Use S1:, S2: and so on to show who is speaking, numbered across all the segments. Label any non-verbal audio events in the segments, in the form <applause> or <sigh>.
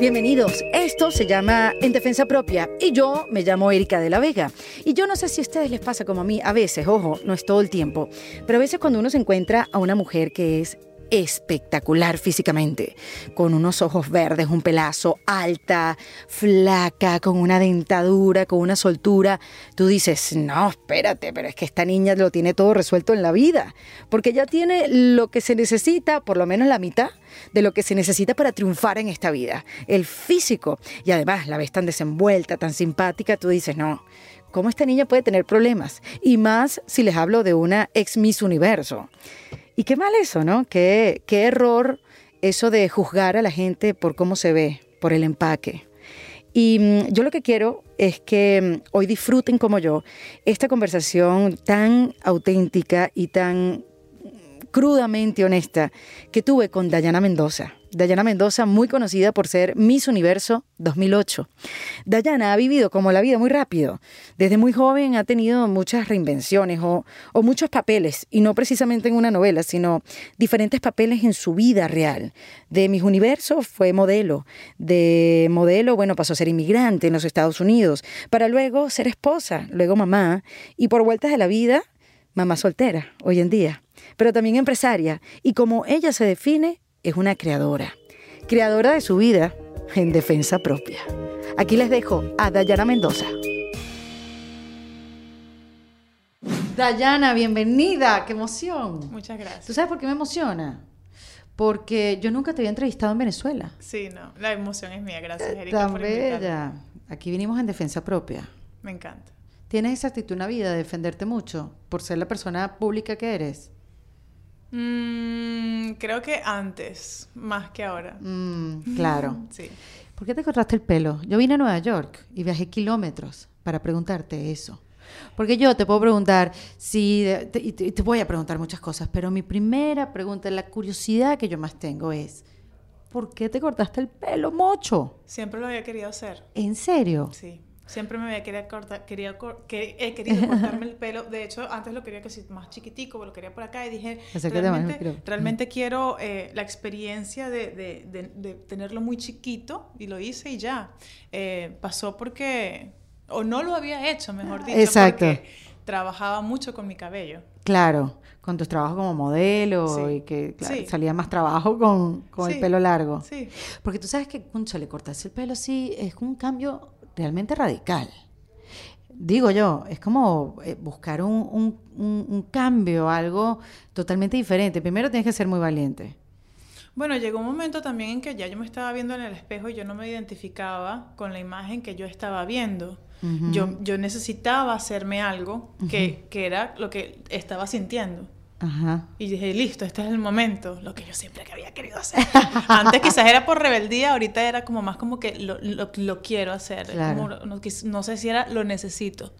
S1: Bienvenidos. Esto se llama En Defensa Propia y yo me llamo Erika de la Vega. Y yo no sé si a ustedes les pasa como a mí, a veces, ojo, no es todo el tiempo, pero a veces cuando uno se encuentra a una mujer que es espectacular físicamente, con unos ojos verdes, un pelazo, alta, flaca, con una dentadura, con una soltura, tú dices, no, espérate, pero es que esta niña lo tiene todo resuelto en la vida, porque ya tiene lo que se necesita, por lo menos la mitad de lo que se necesita para triunfar en esta vida, el físico, y además la ves tan desenvuelta, tan simpática, tú dices, no, ¿cómo esta niña puede tener problemas? Y más si les hablo de una ex Miss Universo. Y qué mal eso, ¿no? Qué, qué error eso de juzgar a la gente por cómo se ve, por el empaque. Y mm, yo lo que quiero es que mm, hoy disfruten como yo esta conversación tan auténtica y tan crudamente honesta que tuve con Dayana Mendoza. Dayana Mendoza, muy conocida por ser Miss Universo 2008. Dayana ha vivido como la vida muy rápido. Desde muy joven ha tenido muchas reinvenciones o, o, muchos papeles, y no precisamente en una novela, sino diferentes papeles en su vida real. De Miss Universo fue modelo. De modelo, bueno, pasó a ser inmigrante en los Estados Unidos, para luego ser esposa, luego mamá, y por vueltas de la vida, mamá soltera hoy en día, pero también empresaria. Y como ella se define, es una creadora, creadora de su vida en defensa propia. Aquí les dejo a Dayana Mendoza. Dayana, bienvenida, qué emoción.
S2: Muchas gracias.
S1: ¿Tú sabes por qué me emociona? Porque yo nunca te había entrevistado en Venezuela.
S2: Sí, no, la emoción es mía, gracias Erika.
S1: Tan bella. Aquí vinimos en defensa propia.
S2: Me encanta.
S1: ¿Tienes esa actitud en la vida de defenderte mucho por ser la persona pública que eres?
S2: Mm, creo que antes, más que ahora.
S1: Mm, claro. <laughs>
S2: sí.
S1: ¿Por qué te cortaste el pelo? Yo vine a Nueva York y viajé kilómetros para preguntarte eso. Porque yo te puedo preguntar, si, te, y te voy a preguntar muchas cosas, pero mi primera pregunta, la curiosidad que yo más tengo es, ¿por qué te cortaste el pelo, mocho?
S2: Siempre lo había querido hacer.
S1: ¿En serio?
S2: Sí. Siempre me había querido cortar, quería, que, he querido cortarme el pelo. De hecho, antes lo quería que más chiquitico, lo quería por acá y dije, realmente, realmente quiero eh, la experiencia de, de, de, tenerlo muy chiquito y lo hice y ya. Eh, pasó porque, o no lo había hecho, mejor dicho,
S1: Exacto.
S2: porque trabajaba mucho con mi cabello.
S1: Claro, con tus trabajos como modelo y que claro, salía más trabajo con, con el pelo largo.
S2: Sí.
S1: Porque tú sabes que, concha, le cortarse el pelo así es un cambio realmente radical. Digo yo, es como eh, buscar un, un, un, cambio, algo totalmente diferente. Primero tienes que ser muy valiente.
S2: Bueno, llegó un momento también en que ya yo me estaba viendo en el espejo y yo no me identificaba con la imagen que yo estaba viendo. Uh -huh. yo, yo necesitaba hacerme algo que, uh -huh. que era lo que estaba sintiendo.
S1: Ajá.
S2: Y dije, listo, este es el momento, lo que yo siempre que había querido hacer. <laughs> Antes quizás era por rebeldía, ahorita era como más como que lo, lo, lo quiero hacer.
S1: Claro.
S2: Como, no, no, sé si era lo necesito.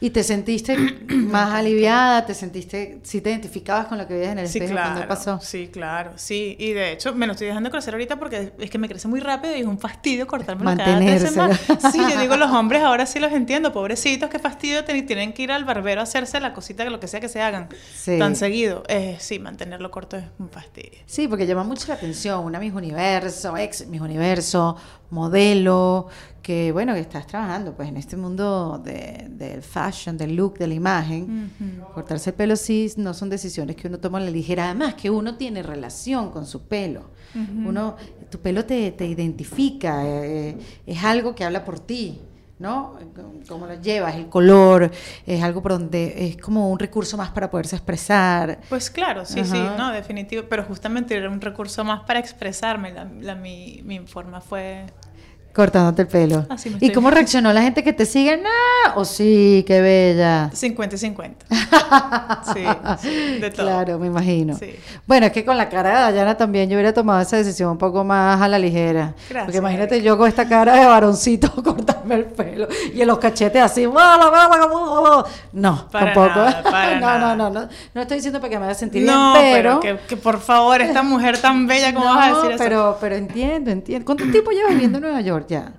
S1: ¿Y te sentiste <clears throat> más aliviada? ¿Te sentiste, si te identificabas con lo que veías en el
S2: sí,
S1: espejo
S2: claro,
S1: cuando pasó?
S2: Sí, claro, sí. Y de hecho me lo estoy dejando crecer ahorita porque es que me crece muy rápido y es un fastidio cortarme cada tres semanas. <laughs> Sí, yo digo, los hombres ahora sí los entiendo, pobrecitos, qué fastidio tienen que ir al barbero a hacerse la cosita, lo que sea que se hagan
S1: sí.
S2: tan seguido. Eh, sí, mantenerlo corto es un fastidio.
S1: Sí, porque llama mucho la atención, una Miss Universo, ex Miss Universo, modelo, que bueno, que estás trabajando pues en este mundo del de fashion, del look, de la imagen.
S2: Uh -huh.
S1: Cortarse el pelo sí no son decisiones que uno toma a la ligera, además que uno tiene relación con su pelo. Uh -huh. Uno, tu pelo te, te identifica, eh, es algo que habla por ti. ¿No? Cómo lo llevas, el color, es algo por donde es como un recurso más para poderse expresar.
S2: Pues claro, sí, Ajá. sí, no, definitivo, pero justamente era un recurso más para expresarme, la, la mi, mi forma fue
S1: Cortándote el pelo.
S2: Así me
S1: ¿Y cómo reaccionó la gente que te sigue? ¡No! ¿O sí? ¡Qué bella!
S2: 50 y 50. <laughs> sí, sí, de todo.
S1: Claro, me imagino.
S2: Sí.
S1: Bueno, es que con la cara de Dayana también yo hubiera tomado esa decisión un poco más a la ligera.
S2: Gracias.
S1: Porque imagínate yo con esta cara de varoncito <laughs> cortarme el pelo y en los cachetes así. No,
S2: para
S1: tampoco.
S2: Nada, <laughs> para
S1: no,
S2: nada.
S1: no, no, no. No estoy diciendo para que me haga sentir
S2: no,
S1: bien, pero...
S2: pero que, que, por favor, esta mujer tan bella, ¿cómo
S1: no,
S2: vas a decir eso?
S1: Pero, pero entiendo, entiendo. ¿Cuánto tiempo llevas viviendo en Nueva York ya?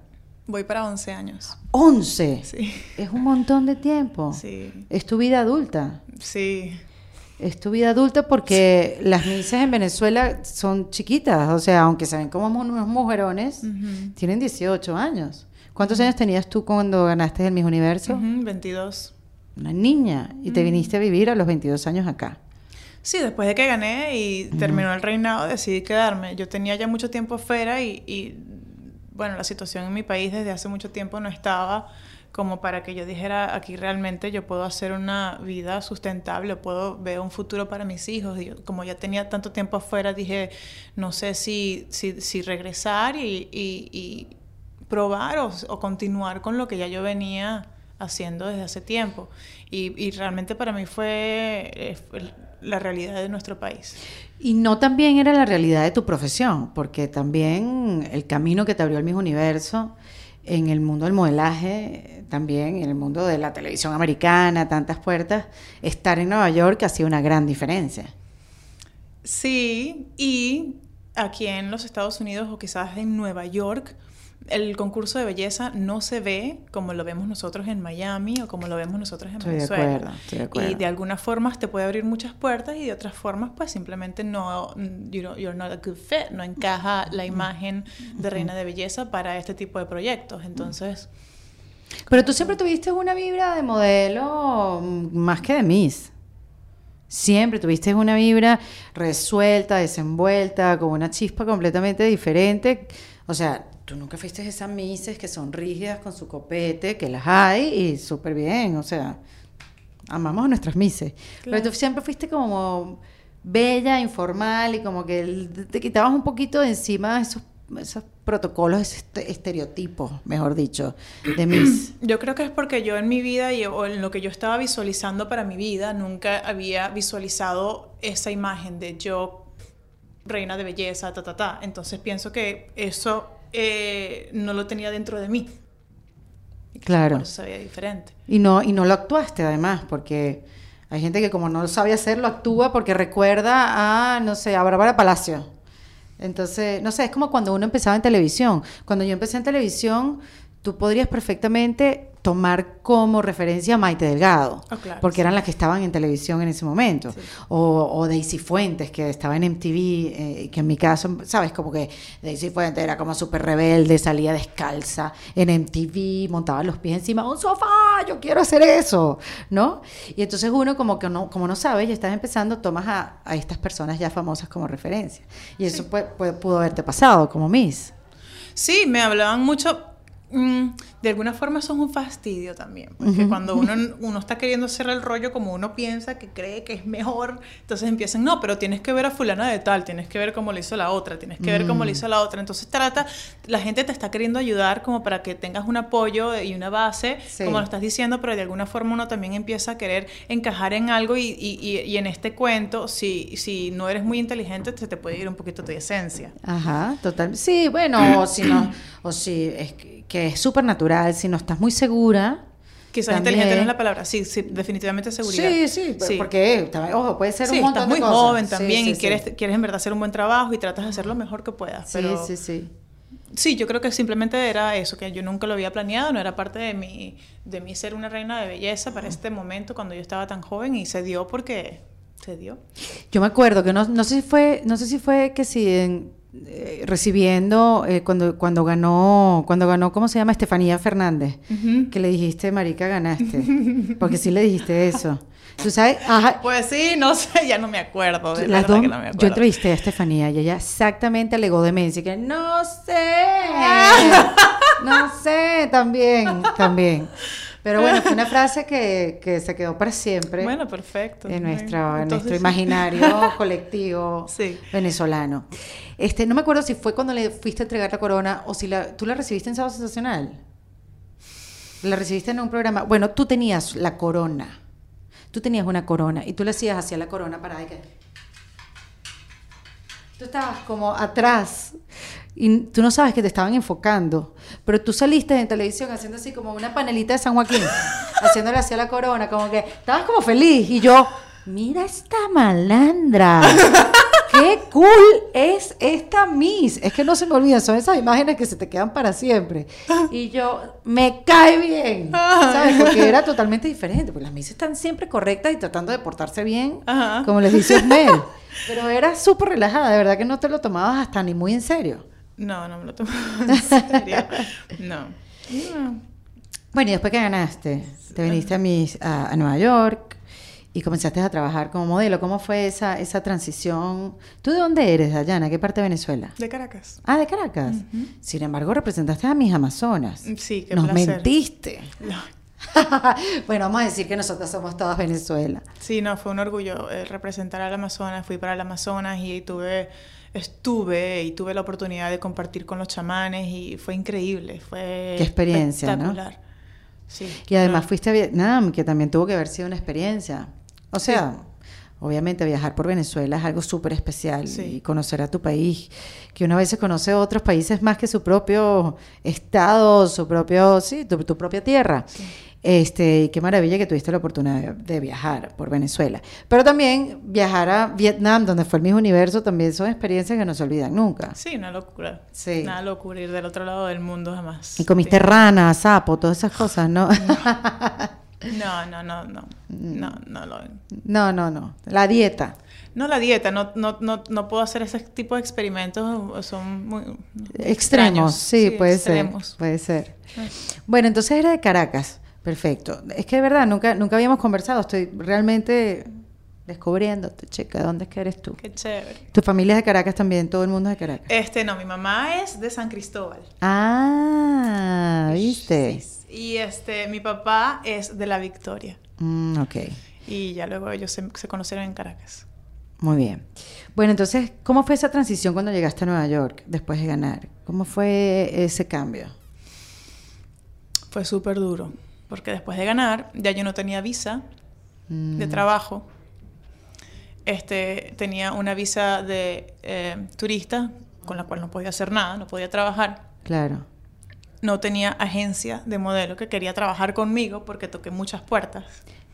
S2: Voy para 11 años.
S1: ¿11?
S2: Sí.
S1: Es un montón de tiempo.
S2: Sí.
S1: Es tu vida adulta.
S2: Sí.
S1: es tu vida adulta porque las misas en Venezuela son chiquitas, o sea, aunque se ven como unos mujerones, tienen 18 años. ¿Cuántos años tenías tú cuando ganaste el Miss Universo?
S2: 22.
S1: Una niña, y te viniste a vivir a los 22 años acá.
S2: Sí, después de que gané y terminó el reinado, decidí quedarme. Yo tenía ya mucho tiempo afuera y, y, bueno, la situación en mi país desde hace mucho tiempo no estaba como para que yo dijera, aquí realmente yo puedo hacer una vida sustentable, puedo ver un futuro para mis hijos. Y como ya tenía tanto tiempo afuera, dije, no sé si, si, si regresar y, y, probar o, o, continuar con lo que ya yo venía haciendo desde hace tiempo. Y, realmente para mí fue eh, la realidad de nuestro país.
S1: Y no también era la realidad de tu profesión, porque también el camino que te abrió el mismo universo en el mundo del modelaje, también en el mundo de la televisión americana, tantas puertas, estar en Nueva York ha sido una gran diferencia.
S2: Sí, y aquí en los Estados Unidos o quizás en Nueva York, el concurso de belleza no se ve como lo vemos nosotros en Miami o como lo vemos nosotros en Venezuela. De acuerdo, estoy de acuerdo. Y de algunas formas te puede abrir muchas puertas y de otras formas pues simplemente no, you know, you're not a good fit, no encaja la imagen de reina de belleza para este tipo de proyectos. Entonces...
S1: Pero tú siempre tuviste una vibra de modelo más que de Miss. Siempre tuviste una vibra resuelta, desenvuelta, con una chispa completamente diferente. O sea, tú nunca fuiste esas mises que son rígidas con su copete, que las hay y súper bien, o sea, amamos a nuestras mises. Pero tú siempre fuiste como bella, informal y como que te quitabas un poquito de encima esos, esos protocolos, esos estereotipos, mejor dicho, de mis. <clears throat>
S2: Yo creo que es porque yo en mi vida y, o en lo que yo estaba visualizando para mi vida, nunca había visualizado esa imagen de yo reina de belleza, ta, ta, ta. Entonces pienso que eso eh, no lo tenía dentro de mí.
S1: claro.
S2: Por eso sabía diferente.
S1: Y no, y no lo actuaste además, porque hay gente que como no lo sabe hacer, lo actúa porque recuerda a, no sé, a Bárbara Palacio. Entonces, no sé, es como cuando uno empezaba en televisión. Cuando yo empecé en televisión, tú podrías perfectamente tomar como referencia a Maite Delgado, oh, porque eran las que estaban en televisión en ese momento, o, Daisy Fuentes, que estaba en MTV, eh, que en mi caso, sabes, como que Daisy Fuentes era como súper rebelde, salía descalza en MTV, montaba los pies encima de un sofá, yo quiero hacer eso, ¿no? Y entonces uno como que no, como no sabe, ya estás empezando, tomas a, estas personas ya famosas como referencia, y eso pudo haberte pasado como Miss.
S2: Sí, me hablaban mucho, de alguna forma eso es un fastidio también, porque cuando uno, uno está queriendo hacer el rollo como uno piensa que cree que es mejor, entonces empiezan, no, pero tienes que ver a fulana de tal, tienes que ver cómo lo hizo la otra, tienes que ver cómo lo mm. hizo la otra, entonces trata, la gente te está queriendo ayudar como para que tengas un apoyo y una base, como lo estás diciendo, pero de alguna forma uno también empieza a querer encajar en algo y, y, y, en este cuento, si, si no eres muy inteligente, se te puede ir un poquito tu esencia.
S1: Ajá, total. Sí, bueno, o si no, o si es que que es súper natural, si no estás muy segura.
S2: Quizás inteligente no es la palabra, sí, sí, definitivamente seguridad.
S1: Sí, sí, sí. porque, ojo, puede ser un montón
S2: estás muy joven también y quieres, quieres en verdad hacer un buen trabajo y tratas de hacer lo mejor que puedas. Pero...
S1: Sí, sí, sí.
S2: Sí, yo creo que simplemente era eso, que yo nunca lo había planeado, no era parte de mi, de mí ser una reina de belleza para este momento cuando yo estaba tan joven y se dio porque se dio.
S1: Yo me acuerdo que no, no sé si fue, no sé si fue que si en eh, recibiendo eh, cuando cuando ganó cuando ganó cómo se llama Estefanía Fernández. Que le dijiste marica ganaste <laughs> porque sí le dijiste eso. Tú sabes
S2: pues sí no sé ya no me acuerdo
S1: las dos, yo entrevisté a Estefanía y ella exactamente alegó demencia que no sé <laughs> no sé también también pero bueno, fue una frase que, que se quedó para siempre.
S2: Bueno, perfecto.
S1: En nuestro, en nuestro imaginario <laughs> colectivo venezolano. Este, no me acuerdo si fue cuando le fuiste a entregar la corona o si la, tú la recibiste en Sábado Sensacional. La recibiste en un programa. Bueno, tú tenías la corona. Tú tenías una corona y tú le hacías hacia la corona para que. Tú estabas como atrás y tú no sabes que te estaban enfocando, pero tú saliste en televisión haciendo así como una panelita de San Joaquín, <laughs> haciéndole hacia la corona, como que estabas como feliz y yo, mira esta malandra, qué cool es esta Miss. Es que no se me olvida, son esas imágenes que se te quedan para siempre. Y yo, me cae bien, ¿sabes? Porque era totalmente diferente. Pues las Miss están siempre correctas y tratando de portarse bien, como les dice Osmel. Pero era súper relajada, de verdad que no te lo tomabas hasta ni muy en serio.
S2: No, no me lo tomaba <laughs> en serio. No.
S1: Bueno, y después que ganaste, te viniste a, a Nueva York, y comenzaste a trabajar como modelo. ¿Cómo fue esa, esa transición? ¿Tú de dónde eres, Dayana? ¿Qué parte de Venezuela?
S2: De Caracas.
S1: Ah, de Caracas. Sin embargo, representaste a mis Amazonas.
S2: Sí, qué
S1: Nos mentiste. <laughs> bueno, vamos a decir que nosotros somos todas Venezuela.
S2: Sí, no, fue un orgullo eh, representar al Amazonas. Fui para el Amazonas y tuve, estuve y tuve la oportunidad de compartir con los chamanes y fue increíble. Fue
S1: Qué experiencia, espectacular. Sí, y además fuiste a Vietnam, que también tuvo que haber sido una experiencia. O sea, obviamente viajar por Venezuela es algo súper especial y conocer a tu país, que una vez se conoce otros países más que su propio estado, su propio, sí, tu, propia tierra. Este, y qué maravilla que tuviste la oportunidad de, viajar por Venezuela. Pero también viajar a Vietnam, donde fue el mismo universo, también son experiencias que no se olvidan nunca.
S2: Sí, una locura. Sí. Una locura ir del otro lado del mundo jamás.
S1: Y comiste rana, sapo, todas esas cosas, ¿no?
S2: No, <laughs> no, no, no. No, no lo.
S1: No, no, no. La dieta.
S2: No la dieta, no, no, no, no puedo hacer ese tipo de experimentos, son muy
S1: extremos, sí, puede ser, puede ser. Bueno, entonces era de Caracas, perfecto. Es que de verdad nunca, nunca habíamos conversado, estoy realmente descubriéndote, checa, ¿dónde es que eres tú?
S2: Qué chévere.
S1: ¿Tu familia es de Caracas también? ¿Todo el mundo es de Caracas?
S2: Este, no, mi mamá es de San Cristóbal.
S1: Ah, ¿viste?
S2: Y este, mi papá es de La Victoria.
S1: Mm, ok.
S2: Y ya luego ellos se, se, conocieron en Caracas.
S1: Muy bien. Bueno, entonces, ¿cómo fue esa transición cuando llegaste a Nueva York después de ganar? ¿Cómo fue ese cambio?
S2: Fue súper duro, porque después de ganar ya yo no tenía visa de mm. trabajo. Este, tenía una visa de eh, turista con la cual no podía hacer nada, no podía trabajar.
S1: Claro
S2: no tenía agencia de modelo que quería trabajar conmigo porque toqué muchas puertas.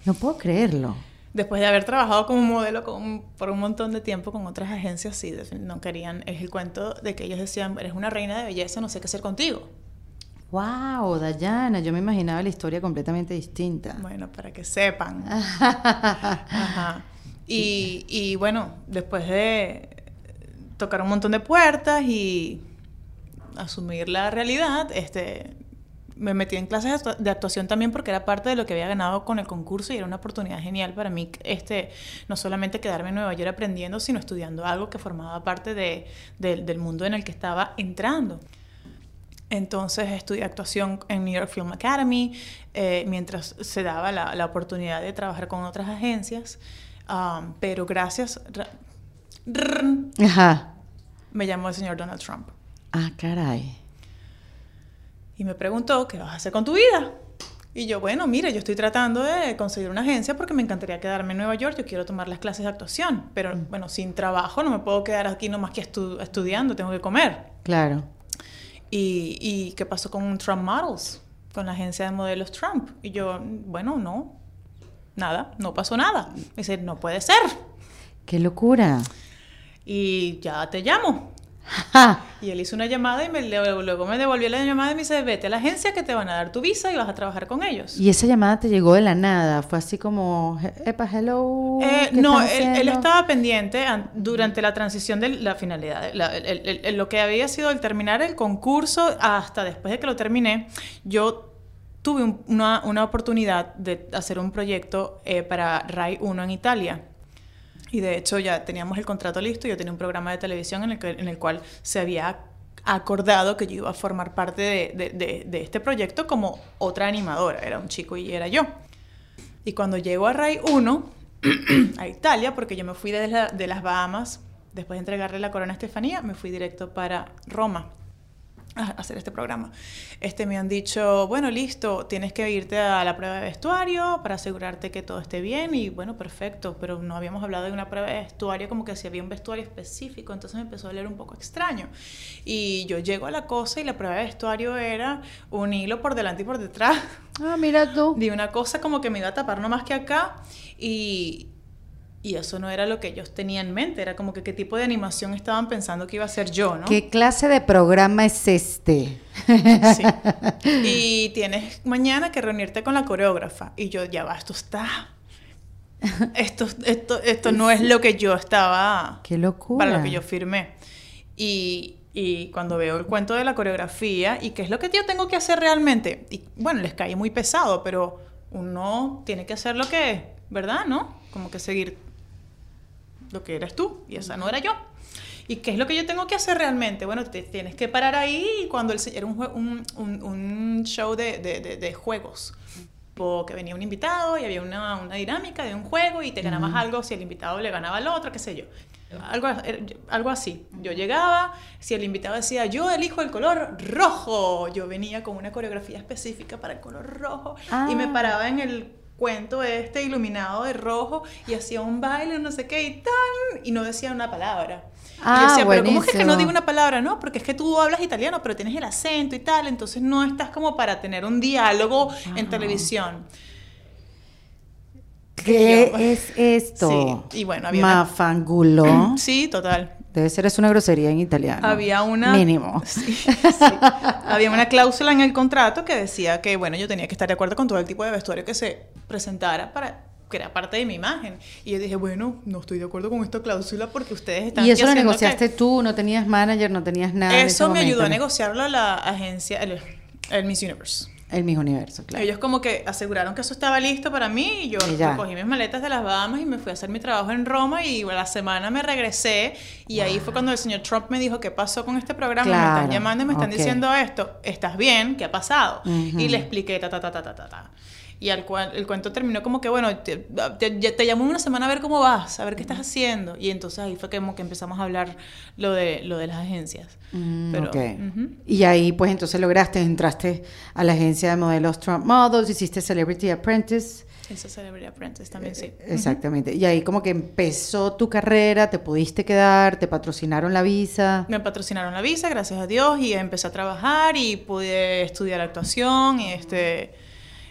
S1: No puedo creerlo.
S2: Después de haber trabajado como modelo por un montón de tiempo con otras agencias, sí, no querían. Es el cuento de que ellos decían: Eres una reina de belleza, no sé qué hacer contigo.
S1: ¡Wow! Dayana, yo me imaginaba la historia completamente distinta.
S2: Bueno, para que sepan. <laughs> Ajá. Y, y bueno, después de tocar un montón de puertas y asumir la realidad, este, me metí en clases de actuación también porque era parte de lo que había ganado con el concurso y era una oportunidad genial para mí, este, no solamente quedarme en Nueva York aprendiendo, sino estudiando algo que formaba parte de, del mundo en el que estaba entrando. Entonces estudié actuación en New York Film Academy eh, mientras se daba la, la, oportunidad de trabajar con otras agencias, um, pero gracias... Me llamó el señor Donald Trump.
S1: Ah, caray.
S2: Y me preguntó, ¿qué vas a hacer con tu vida? Y yo, bueno, mire, yo estoy tratando de conseguir una agencia porque me encantaría quedarme en Nueva York, yo quiero tomar las clases de actuación, pero mm. bueno, sin trabajo no me puedo quedar aquí nomás que estudiando, tengo que comer.
S1: Claro.
S2: Y, ¿Y qué pasó con Trump Models? Con la agencia de modelos Trump. Y yo, bueno, no, nada, no pasó nada. Me dice, no puede ser.
S1: ¡Qué locura!
S2: Y ya te llamo. Y él hizo una llamada y me, luego me devolvió la llamada y me dice, vete a la agencia que te van a dar tu visa y vas a trabajar con ellos.
S1: ¿Y esa llamada te llegó de la nada? ¿Fue así como, epa, hello?
S2: Eh, no, él, estaba pendiente durante la transición de la finalidad. lo que había sido el terminar el concurso hasta después de que lo terminé, yo tuve una, una, oportunidad de hacer un proyecto eh, para RAI 1 en Italia y de hecho ya teníamos el contrato listo, yo tenía un programa de televisión en el, que, en el cual se había acordado que yo iba a formar parte de, de, este proyecto como otra animadora, era un chico y era yo. Y cuando llego a RAI 1, <clears throat> a Italia, porque yo me fui de, de las Bahamas, después de entregarle la corona a Estefanía, me fui directo para Roma hacer este programa. Este, me han dicho, bueno, listo, tienes que irte a la prueba de vestuario para asegurarte que todo esté bien y bueno, perfecto, pero no habíamos hablado de una prueba de vestuario como que si había un vestuario específico, entonces me empezó a leer un poco extraño. Y yo llego a la cosa y la prueba de vestuario era un hilo por delante y por detrás.
S1: Ah, mira tú. <laughs>
S2: De una cosa como que me iba a tapar no más que acá y Y eso no era lo que ellos tenían en mente, era como que qué tipo de animación estaban pensando que iba a ser yo, ¿no?
S1: ¿Qué clase de programa es este?
S2: Sí. Y tienes mañana que reunirte con la coreógrafa. Y yo, ya va, esto está... Esto, esto, esto no es lo que yo estaba...
S1: Qué locura.
S2: Para lo que yo firmé. Y, y cuando veo el cuento de la coreografía y qué es lo que yo tengo que hacer realmente, y bueno, les cae muy pesado, pero uno tiene que hacer lo que, ¿verdad? ¿No? Como que seguir lo que eres tú y esa no era yo. ¿Y qué es lo que yo tengo que hacer realmente? Bueno, te tienes que parar ahí cuando el, era un, un, un, show de, de, de, juegos. Que venía un invitado y había una, una, dinámica de un juego y te ganabas algo si el invitado le ganaba al otro, qué sé yo. Algo, er, algo así. Yo llegaba, si el invitado decía, yo elijo el color rojo, yo venía con una coreografía específica para el color rojo y me ah. paraba en el cuento este iluminado de rojo y hacía un baile, no sé qué y tan, y no decía una palabra. Ah, y yo decía, pero ¿cómo es que no digo una palabra? No, porque es que tú hablas italiano, pero tienes el acento y tal, entonces no estás como para tener un diálogo en ah. televisión.
S1: ¿Qué es esto?
S2: Sí, y bueno, había
S1: Mafangulo. <clears throat>
S2: Sí, total.
S1: Debe ser es una grosería en italiano.
S2: Había una...
S1: Mínimo. <laughs>
S2: Había una cláusula en el contrato que decía que, bueno, yo tenía que estar de acuerdo con todo el tipo de vestuario que se presentara para que era parte de mi imagen. Y yo dije, bueno, no estoy de acuerdo con esta cláusula porque ustedes están...
S1: ¿Y eso lo negociaste tú? ¿No tenías manager? ¿No tenías nada?
S2: Eso me ayudó a negociarlo la agencia, el, el Miss Universe.
S1: El mismo universo, claro.
S2: Ellos como que aseguraron que eso estaba listo para mí y yo cogí mis maletas de las Bahamas y me fui a hacer mi trabajo en Roma y a la semana me regresé y ahí fue cuando el señor Trump me dijo, ¿qué pasó con este programa? Me están llamando y me están diciendo esto. ¿Estás bien? ¿Qué ha pasado? Y le expliqué, ta, ta, ta, ta, ta, ta. Y al cual, el cuento terminó como que, bueno, te, te, llamo una semana a ver cómo vas, a ver qué estás haciendo. Y entonces ahí fue como que empezamos a hablar lo de, lo de las agencias.
S1: Mm, Pero, Y ahí pues entonces lograste, entraste a la agencia de modelos Trump Models, hiciste Celebrity Apprentice.
S2: Esa Celebrity Apprentice también, sí.
S1: Eh, exactamente. Y ahí como que empezó tu carrera, te pudiste quedar, te patrocinaron la visa.
S2: Me patrocinaron la visa, gracias a Dios, y empecé a trabajar y pude estudiar actuación y este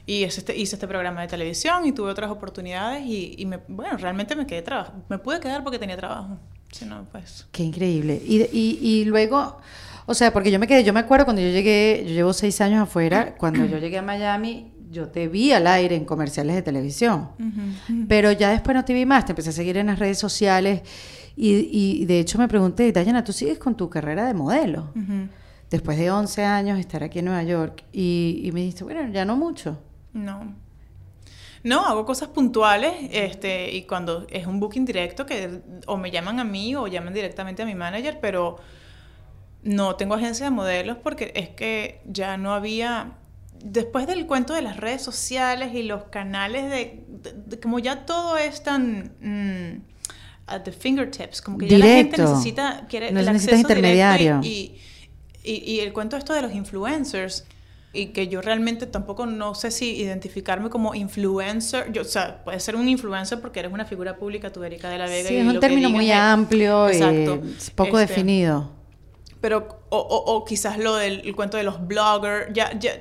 S2: y este, hice este programa de televisión y tuve otras oportunidades y, y me, bueno, realmente me quedé trabajo. Me pude quedar porque tenía trabajo. Si no, pues...
S1: Qué increíble. Y, y, y, luego, o sea, porque yo me quedé, yo me acuerdo cuando yo llegué, yo llevo seis años afuera, <clears throat> cuando yo llegué a Miami, yo te vi al aire en comerciales de televisión, pero ya después no te vi más, te empecé a seguir en las redes sociales y, y de hecho me pregunté, Dayana, ¿tú sigues con tu carrera de modelo? Después de 11 años estar aquí en Nueva York y, y me dijiste, bueno, ya no mucho.
S2: No. No, hago cosas puntuales este, y cuando es un booking directo que o me llaman a mí o llaman directamente a mi manager, pero no tengo agencia de modelos porque es que ya no había, después del cuento de las redes sociales y los canales de, como ya todo es tan... Mm, at the fingertips, como que ya la gente necesita, quiere
S1: el acceso intermediario.
S2: Y, y, y, el cuento esto de los influencers, y que yo realmente tampoco no sé si identificarme como influencer. Yo, o sea, puedes ser un influencer porque eres una figura pública, tú, Erika de la Vega.
S1: Sí, es un término muy amplio y poco este, definido.
S2: Pero, o, o, quizás lo del cuento de los bloggers, ya, ya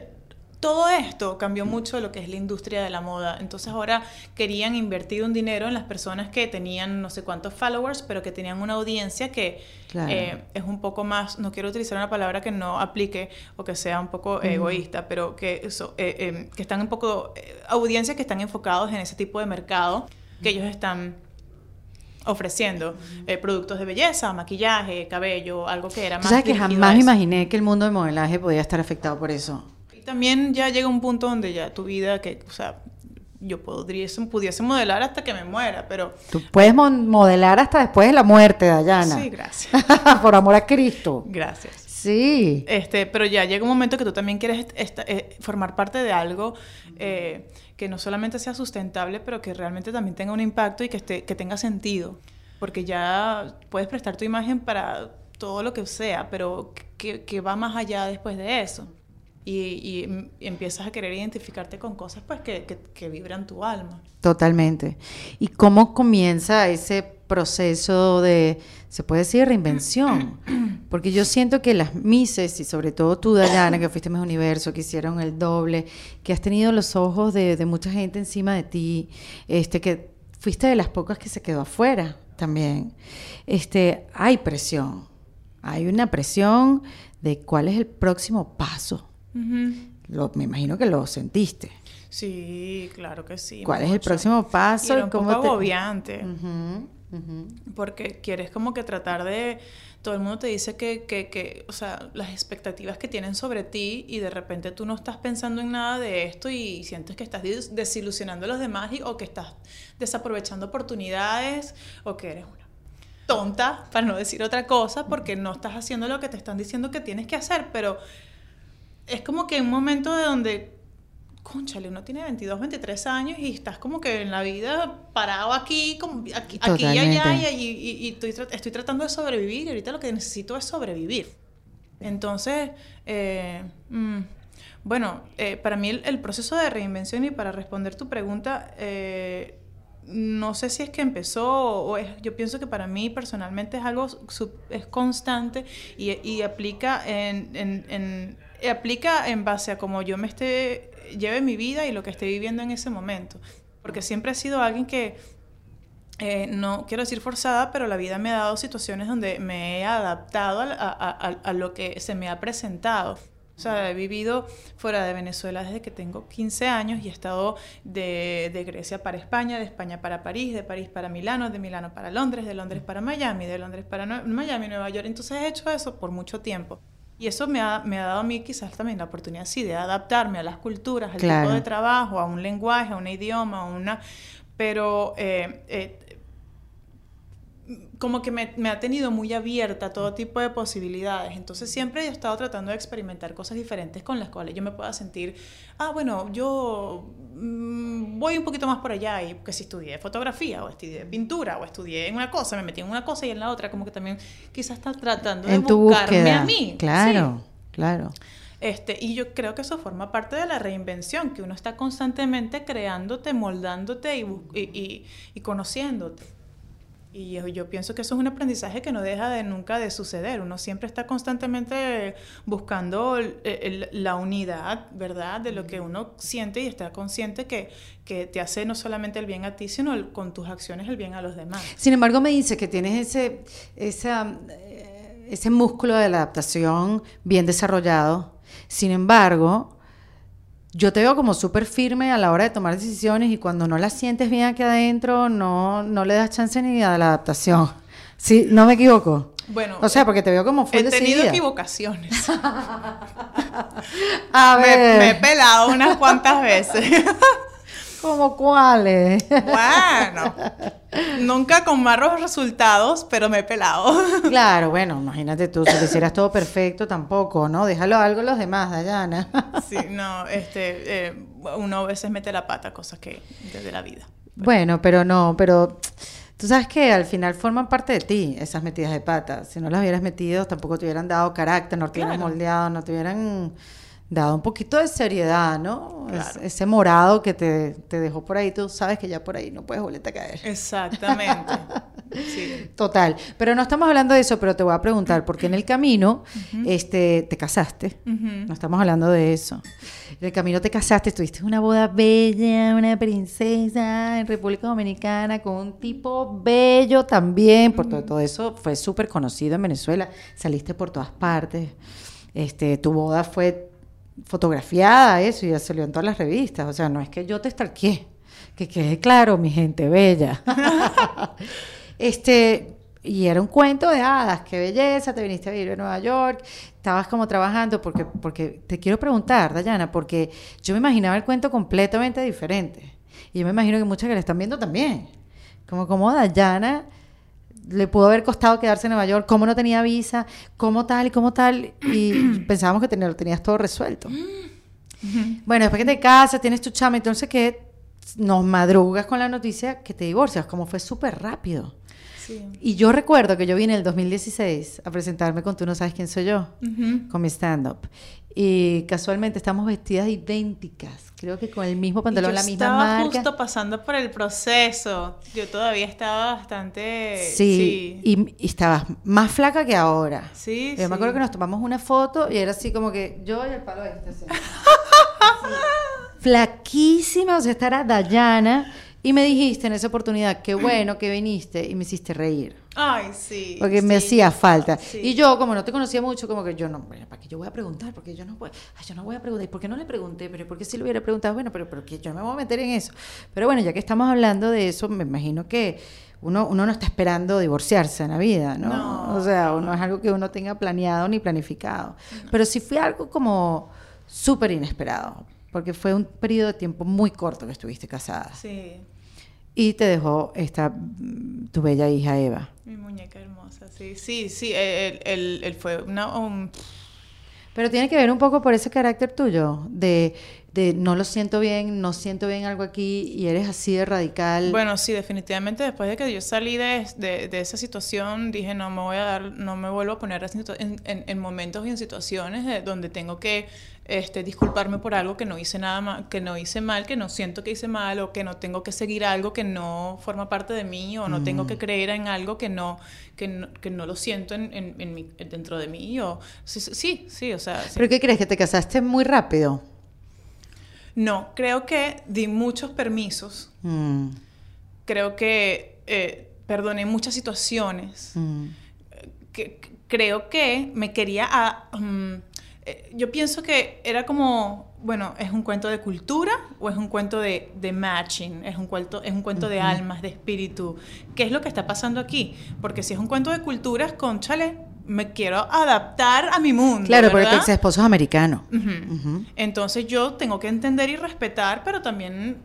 S2: todo esto cambió mucho lo que es la industria de la moda. Entonces ahora querían invertir un dinero en las personas que tenían no sé cuántos followers, pero que tenían una audiencia que eh, es un poco más, no quiero utilizar una palabra que no aplique o que sea un poco egoísta, pero que, eso, eh, em, que están un poco, eh, audiencias que están enfocados en ese tipo de mercado que ellos están ofreciendo productos de belleza, maquillaje, cabello, algo que era más...
S1: ¿Sabes que jamás imaginé que el mundo del modelaje podía estar afectado por eso?
S2: También ya llega un punto donde ya tu vida, que, o sea, yo podría, pudiese modelar hasta que me muera, pero...
S1: Tú puedes modelar hasta después de la muerte, Dayana.
S2: Sí, gracias. <laughs>
S1: Por amor a Cristo.
S2: Gracias.
S1: Sí.
S2: Este, pero ya llega un momento que tú también quieres eh, formar parte de algo eh, que no solamente sea sustentable, pero que realmente también tenga un impacto y que, esté, que tenga sentido. Porque ya puedes prestar tu imagen para todo lo que sea, pero que, que va más allá después de eso y, empiezas a querer identificarte con cosas pues que, que, vibran tu alma.
S1: Totalmente. ¿Y cómo comienza ese proceso de, se puede decir, reinvención? <clears throat> Porque yo siento que las Mises, y sobre todo tú, Dayana, que fuiste Miss Universo, que hicieron el doble, que has tenido los ojos de, de mucha gente encima de ti, este que fuiste de las pocas que se quedó afuera también. Este, hay presión. Hay una presión de cuál es el próximo paso. Lo, me imagino que lo sentiste.
S2: Sí, claro que sí.
S1: ¿Cuál es el próximo paso?
S2: Y era un poco agobiante. Porque quieres como que tratar de... Todo el mundo te dice que, que, que, o sea, las expectativas que tienen sobre ti y de repente tú no estás pensando en nada de esto y sientes que estás desilusionando a los demás y, o que estás desaprovechando oportunidades o que eres una tonta, para no decir otra cosa, porque no estás haciendo lo que te están diciendo que tienes que hacer, pero es como que un momento de donde conchale, uno tiene 22, 23 años y estás como que en la vida parado aquí, como aquí, y allá, y, estoy, estoy, tratando de sobrevivir y ahorita lo que necesito es sobrevivir. Entonces, eh, mm, bueno, eh, para mí el, proceso de reinvención y para responder tu pregunta, eh, no sé si es que empezó o es, yo pienso que para mí personalmente es algo es constante y, aplica en, en, aplica en base a cómo yo me esté lleve mi vida y lo que esté viviendo en ese momento. Porque siempre he sido alguien que, eh, no quiero decir forzada, pero la vida me ha dado situaciones donde me he adaptado a, a, lo que se me ha presentado. O sea, he vivido fuera de Venezuela desde que tengo 15 años y he estado de, de, Grecia para España, de España para París, de París para Milano, de Milano para Londres, de Londres para Miami, de Londres para Miami, Nueva York. Entonces he hecho eso por mucho tiempo. Y eso me ha, me ha, dado a mí quizás también la oportunidad, sí, de adaptarme a las culturas, al tipo de trabajo, a un lenguaje, a un idioma, a una... Pero eh, eh, como que me, me, ha tenido muy abierta a todo tipo de posibilidades. Entonces siempre he estado tratando de experimentar cosas diferentes con las cuales yo me pueda sentir, ah, bueno, yo mm, voy un poquito más por allá y que si estudié fotografía o estudié pintura o estudié en una cosa, me metí en una cosa y en la otra, como que también quizás está tratando de buscarme a mí.
S1: Claro, claro.
S2: Este, y yo creo que eso forma parte de la reinvención, que uno está constantemente creándote, moldándote y, y, y, y conociéndote. Y yo, pienso que eso es un aprendizaje que no deja de nunca de suceder. Uno siempre está constantemente buscando la unidad, ¿verdad? De lo que uno siente y está consciente que, que te hace no solamente el bien a ti, sino con tus acciones el bien a los demás.
S1: Sin embargo, me dice que tienes ese, esa, eh, ese músculo de la adaptación bien desarrollado. Sin embargo, yo te veo como súper firme a la hora de tomar decisiones y cuando no las sientes bien aquí adentro, no, no le das chance ni a la adaptación. Sí, no me equivoco. Bueno, o sea, porque te veo como
S2: fuerte. He tenido equivocaciones. <laughs> a ver. me, he pelado unas cuantas veces. <laughs>
S1: ¿Como cuáles?
S2: Bueno, nunca con malos resultados, pero me he pelado.
S1: Claro, bueno, imagínate tú, si lo hicieras todo perfecto, tampoco, ¿no? Déjalo algo a los demás, Dayana.
S2: Sí, no, este, eh, uno a veces mete la pata, cosas que desde la vida.
S1: Bueno, pero no, pero tú sabes que al final forman parte de ti esas metidas de pata. Si no las hubieras metido, tampoco te hubieran dado carácter, no te hubieran moldeado, no te hubieran dado un poquito de seriedad, ¿no? ese morado que te, te, dejó por ahí, tú sabes que ya por ahí no puedes volverte a caer.
S2: Exactamente. <laughs> sí.
S1: Total. Pero no estamos hablando de eso, pero te voy a preguntar, porque en el camino este, te casaste. No estamos hablando de eso. En el camino te casaste, tuviste una boda bella, una princesa en República Dominicana con un tipo bello también. Por todo, todo eso fue súper conocido en Venezuela. Saliste por todas partes. Este, tu boda fue fotografiada, eso, y ya salió en todas las revistas. O sea, no es que yo te estarqué, que quede claro, mi gente bella. <laughs> este, y era un cuento de hadas, qué belleza, te viniste a vivir a Nueva York, estabas como trabajando, porque, porque te quiero preguntar, Dayana, porque yo me imaginaba el cuento completamente diferente. Y yo me imagino que muchas que le están viendo también. Como como Dayana le pudo haber costado quedarse en Nueva York, cómo no tenía visa, cómo tal y cómo tal, y <clears throat> pensábamos que lo tenías todo resuelto. Bueno, después que te casas, tienes tu chama, entonces que nos madrugas con la noticia que te divorcias, como fue súper rápido. Y yo recuerdo que yo vine en el 2016 a presentarme con Tú no sabes quién soy yo, con mi stand-up. Y casualmente estamos vestidas idénticas. Creo que con el mismo pantalón, la misma marca.
S2: Estaba justo pasando por el proceso. Yo todavía estaba bastante.
S1: Sí. Y, y, estabas más flaca que ahora.
S2: Sí.
S1: Yo me acuerdo que nos tomamos una foto y era así como que yo y el palo este. <laughs> Flaquísima, o sea, esta era Dayana Y me dijiste en esa oportunidad, qué bueno que viniste y me hiciste reír.
S2: Ay, sí.
S1: Porque me hacía falta. Y yo, como no te conocía mucho, como que yo no, bueno, ¿para qué yo voy a preguntar? Porque yo no voy, ay, yo no voy a preguntar. ¿Y por qué no le pregunté? Pero ¿por qué si le hubiera preguntado? Bueno, pero, pero que yo no me voy a meter en eso. Pero bueno, ya que estamos hablando de eso, me imagino que uno, uno no está esperando divorciarse en la vida, ¿no? O sea, no es algo que uno tenga planeado ni planificado. Pero sí fue algo como súper inesperado, porque fue un periodo de tiempo muy corto que estuviste casada.
S2: Sí.
S1: Y te dejó esta tu bella hija Eva.
S2: Mi muñeca hermosa, sí, sí, sí, él, fue una...
S1: Pero tiene que ver un poco por ese carácter tuyo, de de no lo siento bien, no siento bien algo aquí y eres así de radical.
S2: Bueno, sí, definitivamente después de que yo salí de, de, esa situación, dije no me voy a dar, no me vuelvo a poner en, en, momentos y en situaciones donde tengo que este, disculparme por algo que no hice nada mal, que no hice mal, que no siento que hice mal o que no tengo que seguir algo que no forma parte de mí o no tengo mm. que creer en algo que no, que no, que no lo siento en, en, dentro de mí. O, sí, sí, o sea...
S1: ¿Pero qué crees? ¿Que te casaste muy rápido?
S2: No, creo que di muchos permisos. Mm. Creo que eh, perdoné muchas situaciones. Mm. Que, creo que me quería... A, mm, eh, yo pienso que era como, bueno, ¿es un cuento de cultura o es un cuento de, matching? ¿Es un cuento, es un cuento de almas, de espíritu? ¿Qué es lo que está pasando aquí? Porque si es un cuento de culturas, conchale, me quiero adaptar a mi mundo.
S1: Claro, porque tu ex esposo es americano.
S2: Entonces yo tengo que entender y respetar, pero también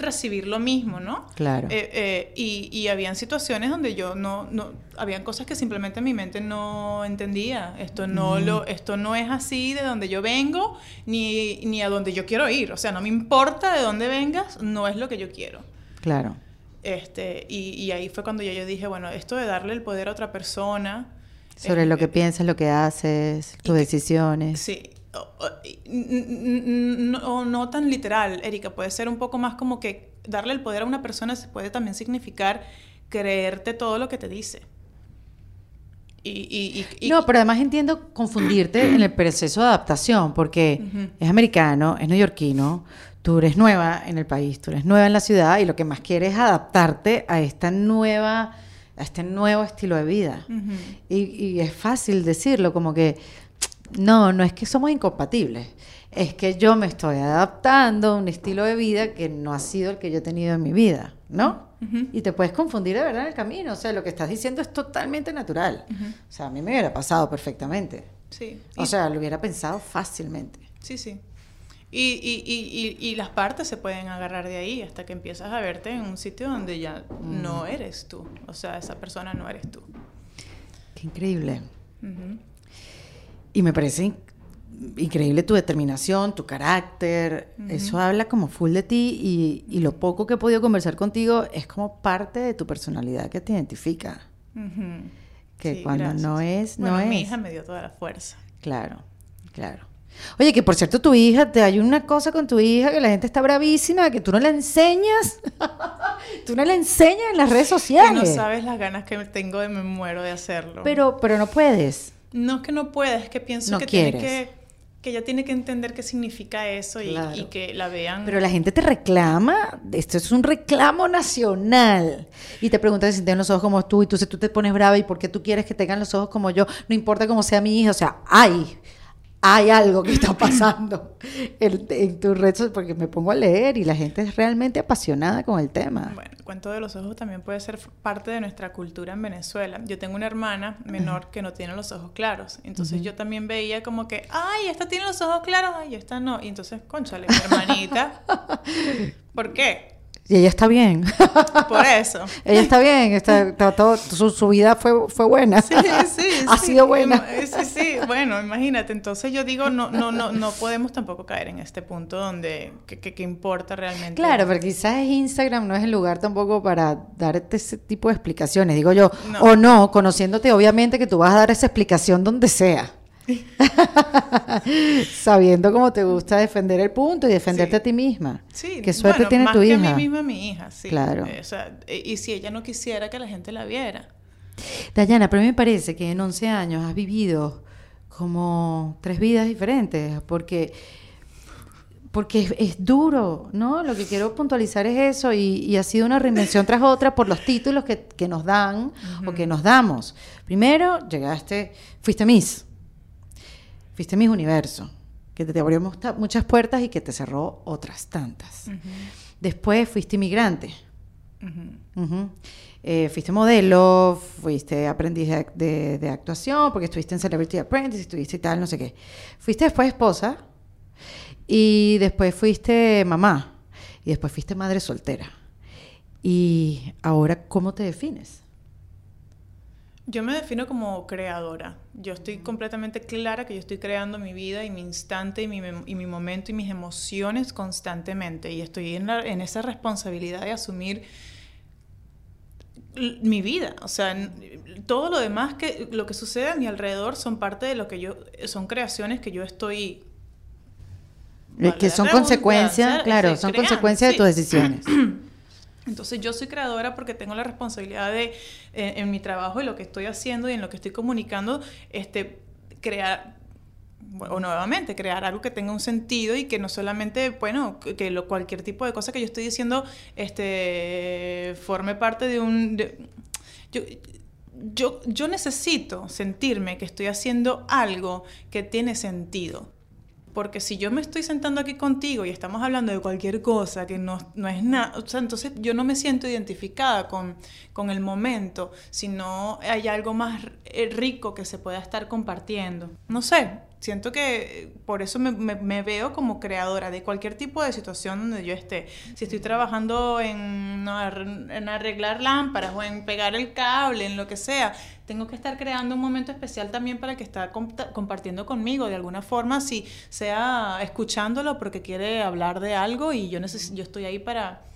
S2: recibir lo mismo, ¿no?
S1: Claro.
S2: Eh, eh, y, y habían situaciones donde yo no, no, habían cosas que simplemente en mi mente no entendía. Esto no, lo, esto no es así de donde yo vengo, ni, ni a donde yo quiero ir. O sea, no me importa de dónde vengas, no es lo que yo quiero.
S1: Claro.
S2: Este, y, y ahí fue cuando yo, yo dije, bueno, esto de darle el poder a otra persona,
S1: sobre lo que piensas, lo que haces, tus decisiones.
S2: Sí. No, no tan literal, Erika. Puede ser un poco más como que darle el poder a una persona puede también significar creerte todo lo que te dice. Y,
S1: no, pero además entiendo confundirte en el proceso de adaptación, porque es americano, es neoyorquino, tú eres nueva en el país, tú eres nueva en la ciudad y lo que más quieres es adaptarte a esta nueva a este nuevo estilo de vida. y, es fácil decirlo, como que no, no es que somos incompatibles, es que yo me estoy adaptando a un estilo de vida que no ha sido el que yo he tenido en mi vida, ¿no? Y te puedes confundir de verdad en el camino, o sea, lo que estás diciendo es totalmente natural. O sea, a mí me hubiera pasado perfectamente.
S2: Sí.
S1: O sea, lo hubiera pensado fácilmente.
S2: Sí, sí. Y, y, y, y, las partes se pueden agarrar de ahí hasta que empiezas a verte en un sitio donde ya no mm. eres tú. O sea, esa persona no eres tú.
S1: Qué increíble. Y me parece increíble tu determinación, tu carácter. Eso habla como full de ti y, lo poco que he podido conversar contigo es como parte de tu personalidad que te identifica. Que cuando no es, no es.
S2: Mi hija me dio toda la fuerza.
S1: Claro, claro. Oye, que por cierto, tu hija, te hay una cosa con tu hija que la gente está bravísima, que tú no le enseñas. <laughs> tú no le enseñas en las redes sociales.
S2: no sabes las ganas que tengo de me muero de hacerlo.
S1: Pero, pero no puedes.
S2: No es que no puedes, es que pienso que tiene que que ella tiene que entender qué significa eso y, y, que la vean.
S1: Pero la gente te reclama, esto es un reclamo nacional. Y te preguntan si tienen los ojos como tú, y tú, si tú te pones brava, ¿y por qué tú quieres que tengan los ojos como yo? No importa cómo sea mi hija, o sea, hay hay algo que está pasando en, tus redes, porque me pongo a leer y la gente es realmente apasionada con el tema.
S2: Bueno, el cuento de los ojos también puede ser parte de nuestra cultura en Venezuela. Yo tengo una hermana menor que no tiene los ojos claros, entonces yo también veía como que, ay, esta tiene los ojos claros, ay, esta no. Y entonces, conchale, mi hermanita, <laughs> ¿por qué?
S1: Y ella está bien.
S2: Por eso. <laughs>
S1: ella está bien, está, todo, su, vida fue, fue buena.
S2: Sí, sí. <laughs>
S1: ha sido buena.
S2: Sí, sí, bueno, imagínate. Entonces yo digo, no, no, no, no podemos tampoco caer en este punto donde, que, importa realmente.
S1: Claro, pero quizás Instagram no es el lugar tampoco para darte ese tipo de explicaciones, digo yo. O no, conociéndote, obviamente que tú vas a dar esa explicación donde sea. <laughs> Sabiendo cómo te gusta defender el punto y defenderte a ti misma.
S2: Sí,
S1: Qué suerte tiene tu hija. Que a
S2: mí misma, mi hija, sí.
S1: Claro.
S2: Eh, eh, y si ella no quisiera que la gente la viera.
S1: Dayana, pero a mí me parece que en 11 años has vivido como tres vidas diferentes, porque porque es, duro, ¿no? Lo que quiero puntualizar es eso y, ha sido una reinvención tras otra por los títulos que, nos dan o que nos damos. Primero, llegaste, fuiste Miss, fuiste Miss Universo, que te abrió muchas puertas y que te cerró otras tantas. Después fuiste inmigrante. Eh, fuiste modelo, fuiste aprendiz de, de, actuación, porque estuviste en Celebrity Apprentice, estuviste y tal, no sé qué. Fuiste después esposa y después fuiste mamá y después fuiste madre soltera. Y ahora, ¿cómo te defines?
S2: Yo me defino como creadora. Yo estoy completamente clara que yo estoy creando mi vida y mi instante y mi, y mi momento y mis emociones constantemente. Y estoy en, en esa responsabilidad de asumir mi vida, o sea, todo lo demás que lo que sucede a mi alrededor son parte de lo que yo son creaciones que yo estoy
S1: que son consecuencias, claro, son consecuencias de tus decisiones. <clears throat>
S2: Entonces yo soy creadora porque tengo la responsabilidad de, eh, en mi trabajo y lo que estoy haciendo y en lo que estoy comunicando, este, crear, o nuevamente, crear algo que tenga un sentido y que no solamente, bueno, que cualquier tipo de cosa que yo estoy diciendo este, forme parte de un... yo, yo necesito sentirme que estoy haciendo algo que tiene sentido. Porque si yo me estoy sentando aquí contigo y estamos hablando de cualquier cosa que no, no es nada, o entonces yo no me siento identificada con, con el momento, sino hay algo más eh, rico que se pueda estar compartiendo. No sé, siento que por eso me, veo como creadora de cualquier tipo de situación donde yo esté. Si estoy trabajando en, en arreglar lámparas o en pegar el cable, en lo que sea, tengo que estar creando un momento especial también para que está compartiendo conmigo de alguna forma, si sea escuchándolo porque quiere hablar de algo y yo, yo estoy ahí para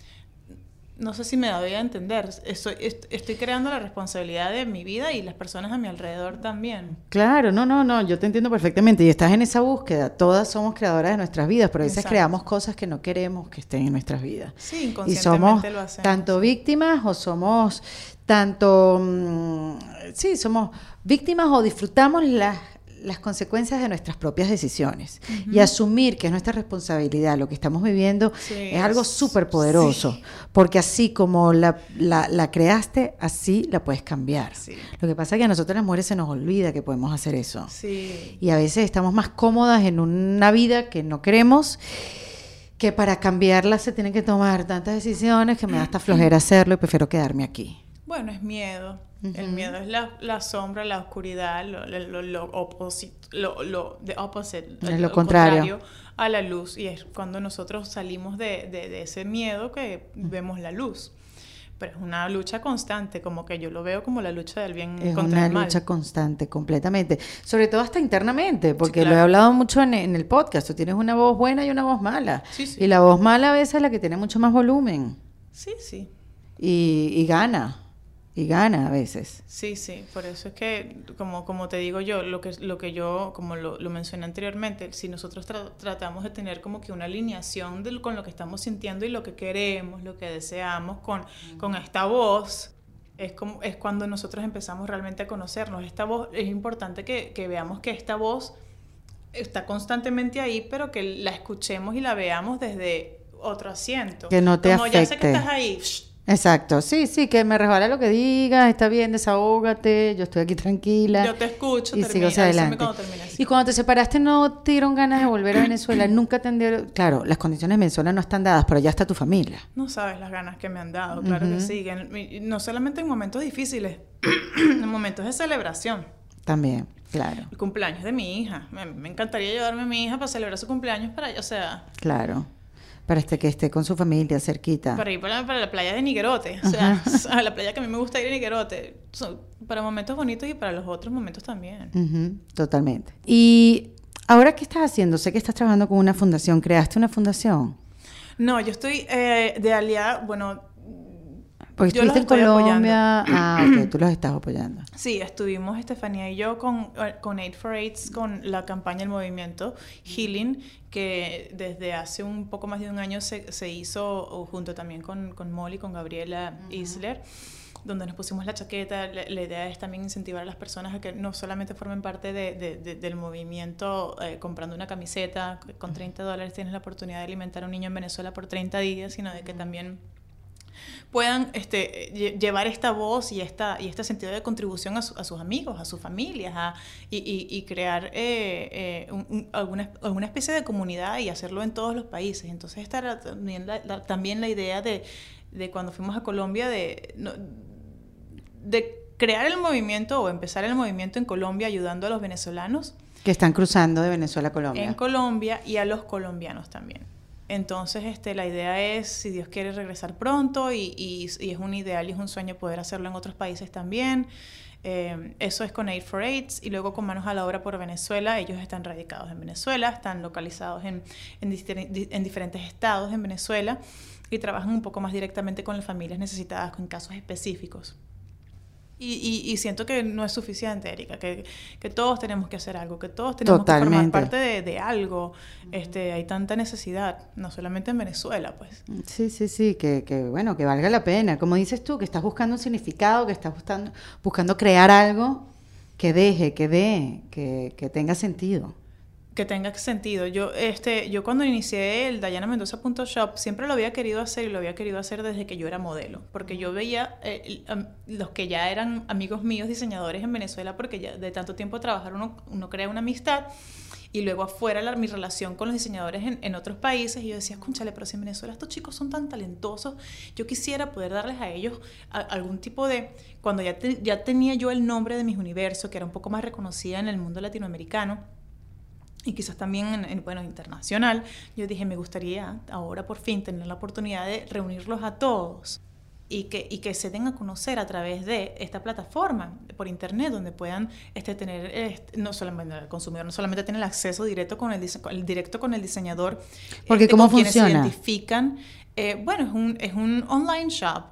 S2: no sé si me doy a entender. Estoy, estoy creando la responsabilidad de mi vida y las personas a mi alrededor también.
S1: Claro, no, no, no, yo te entiendo perfectamente. Y estás en esa búsqueda. Todas somos creadoras de nuestras vidas, pero a veces creamos cosas que no queremos que estén en nuestras vidas.
S2: Sí, inconscientemente
S1: y somos tanto víctimas o somos tanto, mm, sí, somos víctimas o disfrutamos las las consecuencias de nuestras propias decisiones y asumir que es nuestra responsabilidad lo que estamos viviendo es algo súper poderoso, porque así como la, la, creaste, así la puedes cambiar. Lo que pasa es que a nosotros las mujeres se nos olvida que podemos hacer eso. Y a veces estamos más cómodas en una vida que no queremos que para cambiarla se tienen que tomar tantas decisiones que me da hasta flojera hacerlo y prefiero quedarme aquí.
S2: Bueno, es miedo. El miedo es la, la, sombra, la oscuridad, lo, lo, lo, lo, lo, opposite,
S1: es lo, contrario.
S2: a la luz. Y es cuando nosotros salimos de, de, ese miedo que vemos la luz. Pero es una lucha constante, como que yo lo veo como la lucha del bien
S1: es
S2: contra
S1: el mal. una lucha constante, completamente. Sobre todo hasta internamente, porque lo he hablado mucho en, en, el podcast. Tú tienes una voz buena y una voz mala. Y la voz mala a veces es la que tiene mucho más volumen.
S2: Sí, sí.
S1: Y, y gana y gana a veces.
S2: Sí, sí, por eso es que, como, como te digo yo, lo que, lo que yo, como lo, lo mencioné anteriormente, si nosotros tratamos de tener como que una alineación con lo que estamos sintiendo y lo que queremos, lo que deseamos con, con esta voz, es, como, es cuando nosotros empezamos realmente a conocernos. Esta voz, es importante que, que veamos que esta voz está constantemente ahí, pero que la escuchemos y la veamos desde otro asiento.
S1: Que no te
S2: como ya sé que estás ahí,
S1: Exacto, sí, sí, que me resbala lo que digas, está bien, desahógate, yo estoy aquí tranquila.
S2: Yo te escucho,
S1: y sigo adelante. y cuando te separaste no te dieron ganas de volver a Venezuela, nunca te dieron, claro, las condiciones de Venezuela no están dadas, pero ya está tu familia.
S2: No sabes las ganas que me han dado, claro que sí, no solamente en momentos difíciles, <clears throat> en momentos de celebración.
S1: También, claro.
S2: El cumpleaños de mi hija, me, me encantaría llevarme a mi hija para celebrar su cumpleaños para, o sea...
S1: Claro para este, que esté con su familia cerquita.
S2: Para ir para, la playa de Niguerote, o sea, <laughs> a la playa que a mí me gusta ir a Niguerote, para momentos bonitos y para los otros momentos también.
S1: Totalmente. Y ahora, ¿qué estás haciendo? Sé que estás trabajando con una fundación, ¿creaste una fundación?
S2: No, yo estoy eh, de aliada, bueno,
S1: porque estuviste en Colombia. Ah, <clears throat> ok, tú los estás apoyando.
S2: Sí, estuvimos Estefanía y yo con, eh, con Aid for AIDS, con la campaña El Movimiento Healing, que desde hace un poco más de un año se, se hizo junto también con, con Molly, con Gabriela Isler. donde nos pusimos la chaqueta. La, idea es también incentivar a las personas a que no solamente formen parte de, del movimiento eh, comprando una camiseta, con 30 dólares tienes la oportunidad de alimentar a un niño en Venezuela por 30 días, sino de que también puedan este, llevar esta voz y, esta, y este sentido de contribución a, sus amigos, a sus familias, y, crear eh, eh, alguna, alguna, especie de comunidad y hacerlo en todos los países. Entonces, esta también la, también la idea de, de, cuando fuimos a Colombia de, de crear el movimiento o empezar el movimiento en Colombia ayudando a los venezolanos.
S1: Que están cruzando de Venezuela a Colombia.
S2: En Colombia y a los colombianos también. Entonces, este, la idea es, si Dios quiere, regresar pronto y, y, es un ideal y es un sueño poder hacerlo en otros países también. Eh, eso es con Aid for AIDS y luego con Manos a la Obra por Venezuela. Ellos están radicados en Venezuela, están localizados en, en, en diferentes estados en Venezuela y trabajan un poco más directamente con las familias necesitadas con casos específicos. Y, y, siento que no es suficiente, Erika, que, que, todos tenemos que hacer algo, que todos tenemos que formar parte de, de, algo. Este, hay tanta necesidad, no solamente en Venezuela, pues.
S1: Sí, sí, sí, que, que, bueno, que valga la pena. Como dices tú, que estás buscando un significado, que estás buscando, buscando crear algo que deje, que dé, que, que tenga sentido
S2: que tenga sentido. Yo, este, yo cuando inicié el Shop siempre lo había querido hacer y lo había querido hacer desde que yo era modelo, porque yo veía eh, los que ya eran amigos míos diseñadores en Venezuela, porque ya de tanto tiempo trabajar uno, uno crea una amistad y luego afuera la, mi relación con los diseñadores en, en, otros países y yo decía, escúchale, pero si en Venezuela estos chicos son tan talentosos, yo quisiera poder darles a ellos algún tipo de, cuando ya, ya tenía yo el nombre de mis universos, que era un poco más reconocida en el mundo latinoamericano, y quizás también en, bueno, internacional, yo dije, me gustaría ahora por fin tener la oportunidad de reunirlos a todos y que, y que se den a conocer a través de esta plataforma por internet donde puedan este, tener, este, no solamente el consumidor, no solamente tener el acceso directo con el, el directo con el diseñador,
S1: porque este, cómo funciona. se
S2: identifican. Eh, bueno, es un, es un online shop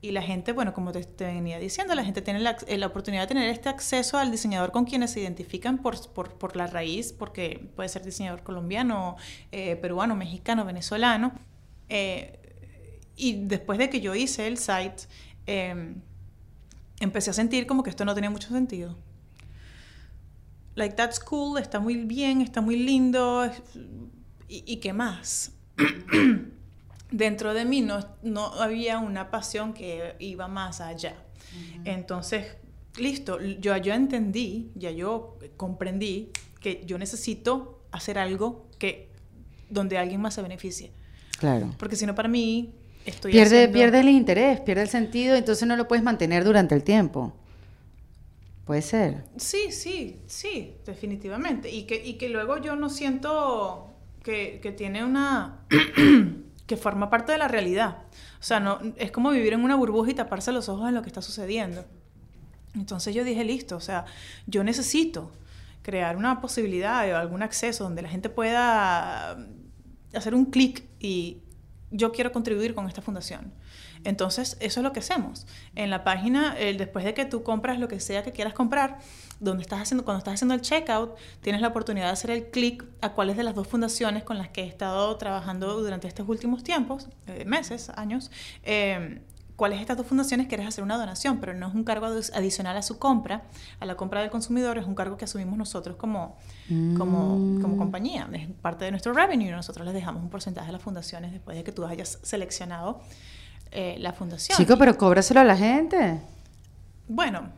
S2: y la gente, bueno, como te, venía diciendo, la gente tiene la, la, oportunidad de tener este acceso al diseñador con quienes se identifican por, por, por la raíz, porque puede ser diseñador colombiano, eh, peruano, mexicano, venezolano. Eh, y después de que yo hice el site, em, empecé a sentir como que esto no tenía mucho sentido. Like, that's cool, está muy bien, está muy lindo. ¿Y, y qué más? <clears throat> dentro de mí no, no había una pasión que iba más allá. Entonces, listo, yo, yo entendí, ya yo comprendí que yo necesito hacer algo que donde alguien más se beneficie.
S1: Claro.
S2: Porque si no, para mí, estoy
S1: pierde, Pierde el interés, pierde el sentido, entonces no lo puedes mantener durante el tiempo. Puede ser.
S2: Sí, sí, sí, definitivamente. Y que, y que luego yo no siento que, que tiene una... <clears throat> que forma parte de la realidad. O sea, no, es como vivir en una burbuja y taparse los ojos en lo que está sucediendo. Entonces yo dije, listo, o sea, yo necesito crear una posibilidad o algún acceso donde la gente pueda hacer un clic y yo quiero contribuir con esta fundación. Entonces, eso es lo que hacemos. En la página, después de que tú compras lo que sea que quieras comprar, donde estás haciendo, cuando estás haciendo el checkout, tienes la oportunidad de hacer el clic a cuáles de las dos fundaciones con las que he estado trabajando durante estos últimos tiempos, eh, meses, años, eh, cuáles estas dos fundaciones quieres hacer una donación, pero no es un cargo adicional a su compra, a la compra del consumidor, es un cargo que asumimos nosotros como, como, como mm. compañía, es parte de nuestro revenue, nosotros les dejamos un porcentaje a las fundaciones después de que tú hayas seleccionado eh, la fundación.
S1: Chico, pero cóbraselo a la gente.
S2: Bueno.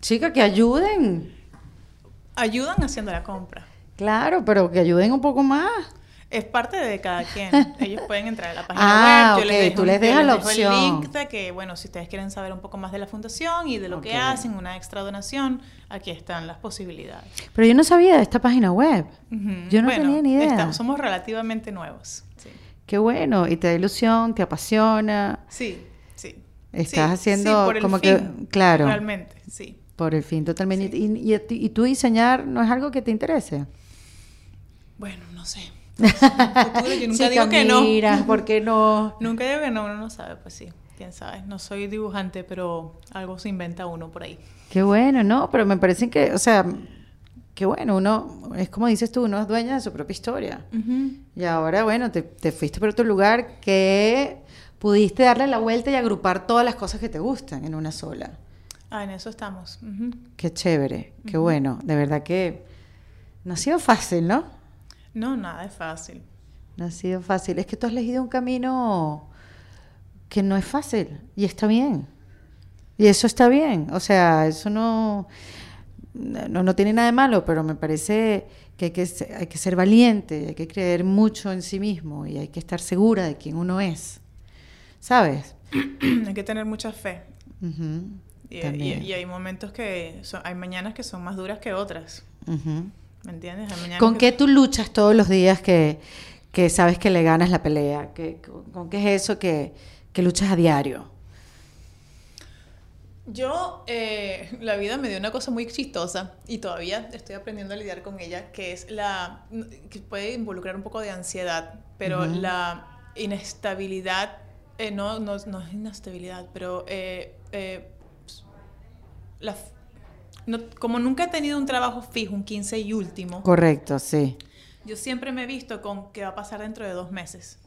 S1: Chica, que ayuden.
S2: Ayudan haciendo la compra.
S1: Claro, pero que ayuden un poco más.
S2: Es parte de cada quien. <laughs> Ellos pueden entrar a la página ah, web. Yo les dejo, tú les dejas la opción. el link de que, bueno, si ustedes quieren saber un poco más de la fundación y de lo que hacen, una extra donación, aquí están las posibilidades.
S1: Pero yo no sabía de esta página web. Yo no tenía ni idea.
S2: somos relativamente nuevos.
S1: Qué bueno, y te da ilusión, te apasiona.
S2: Sí, sí.
S1: Estás haciendo como que, claro.
S2: Realmente, sí.
S1: Por el fin, totalmente. ¿Y, y, tú diseñar no es algo que te interese?
S2: Bueno, no sé. Yo <laughs> nunca digo que no.
S1: Mira, ¿por qué no? <laughs>
S2: Nunca digo que no, uno no sabe, pues sí. Quién sabe. No soy dibujante, pero algo se inventa uno por ahí.
S1: Qué bueno, ¿no? Pero me parece que, o sea, que bueno, uno, es como dices tú, uno es dueña de su propia historia. Y ahora, bueno, te, fuiste por otro lugar que pudiste darle la vuelta y agrupar todas las cosas que te gustan en una sola.
S2: Ah, en eso estamos.
S1: Qué chévere, qué bueno. De verdad que no ha sido fácil, ¿no?
S2: No, nada es fácil.
S1: No ha sido fácil. Es que tú has elegido un camino que no es fácil y está bien. Y eso está bien. O sea, eso no, no, no tiene nada de malo, pero me parece que hay, que hay que ser valiente, hay que creer mucho en sí mismo y hay que estar segura de quién uno es. ¿Sabes? <clears throat>
S2: hay que tener mucha fe. y, hay momentos que son, hay mañanas que son más duras que otras. ¿Me entiendes?
S1: ¿Con qué tú luchas todos los días que, que sabes que le ganas la pelea? ¿Qué, ¿Con qué es eso que, que luchas a diario?
S2: Yo, eh, la vida me dio una cosa muy chistosa y todavía estoy aprendiendo a lidiar con ella, que es la, que puede involucrar un poco de ansiedad, pero la inestabilidad, eh, no, no, no, es inestabilidad, pero eh, la, como nunca he tenido un trabajo fijo, un 15 y último.
S1: Correcto, sí.
S2: Yo siempre me he visto con qué va a pasar dentro de dos meses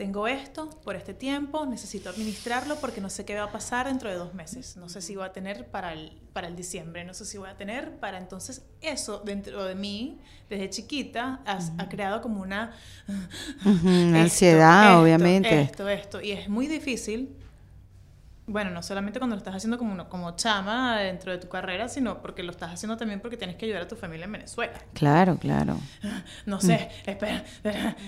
S2: tengo esto por este tiempo, necesito administrarlo porque no sé qué va a pasar dentro de dos meses. No sé si voy a tener para el, para el diciembre, no sé si voy a tener para entonces eso dentro de mí, desde chiquita, ha creado como una... <laughs>
S1: ansiedad, obviamente.
S2: Esto, esto. Y es muy difícil bueno, no solamente cuando lo estás haciendo como, como chama dentro de tu carrera, sino porque lo estás haciendo también porque tienes que ayudar a tu familia en Venezuela.
S1: Claro, claro. <laughs>
S2: No sé, mm. espera.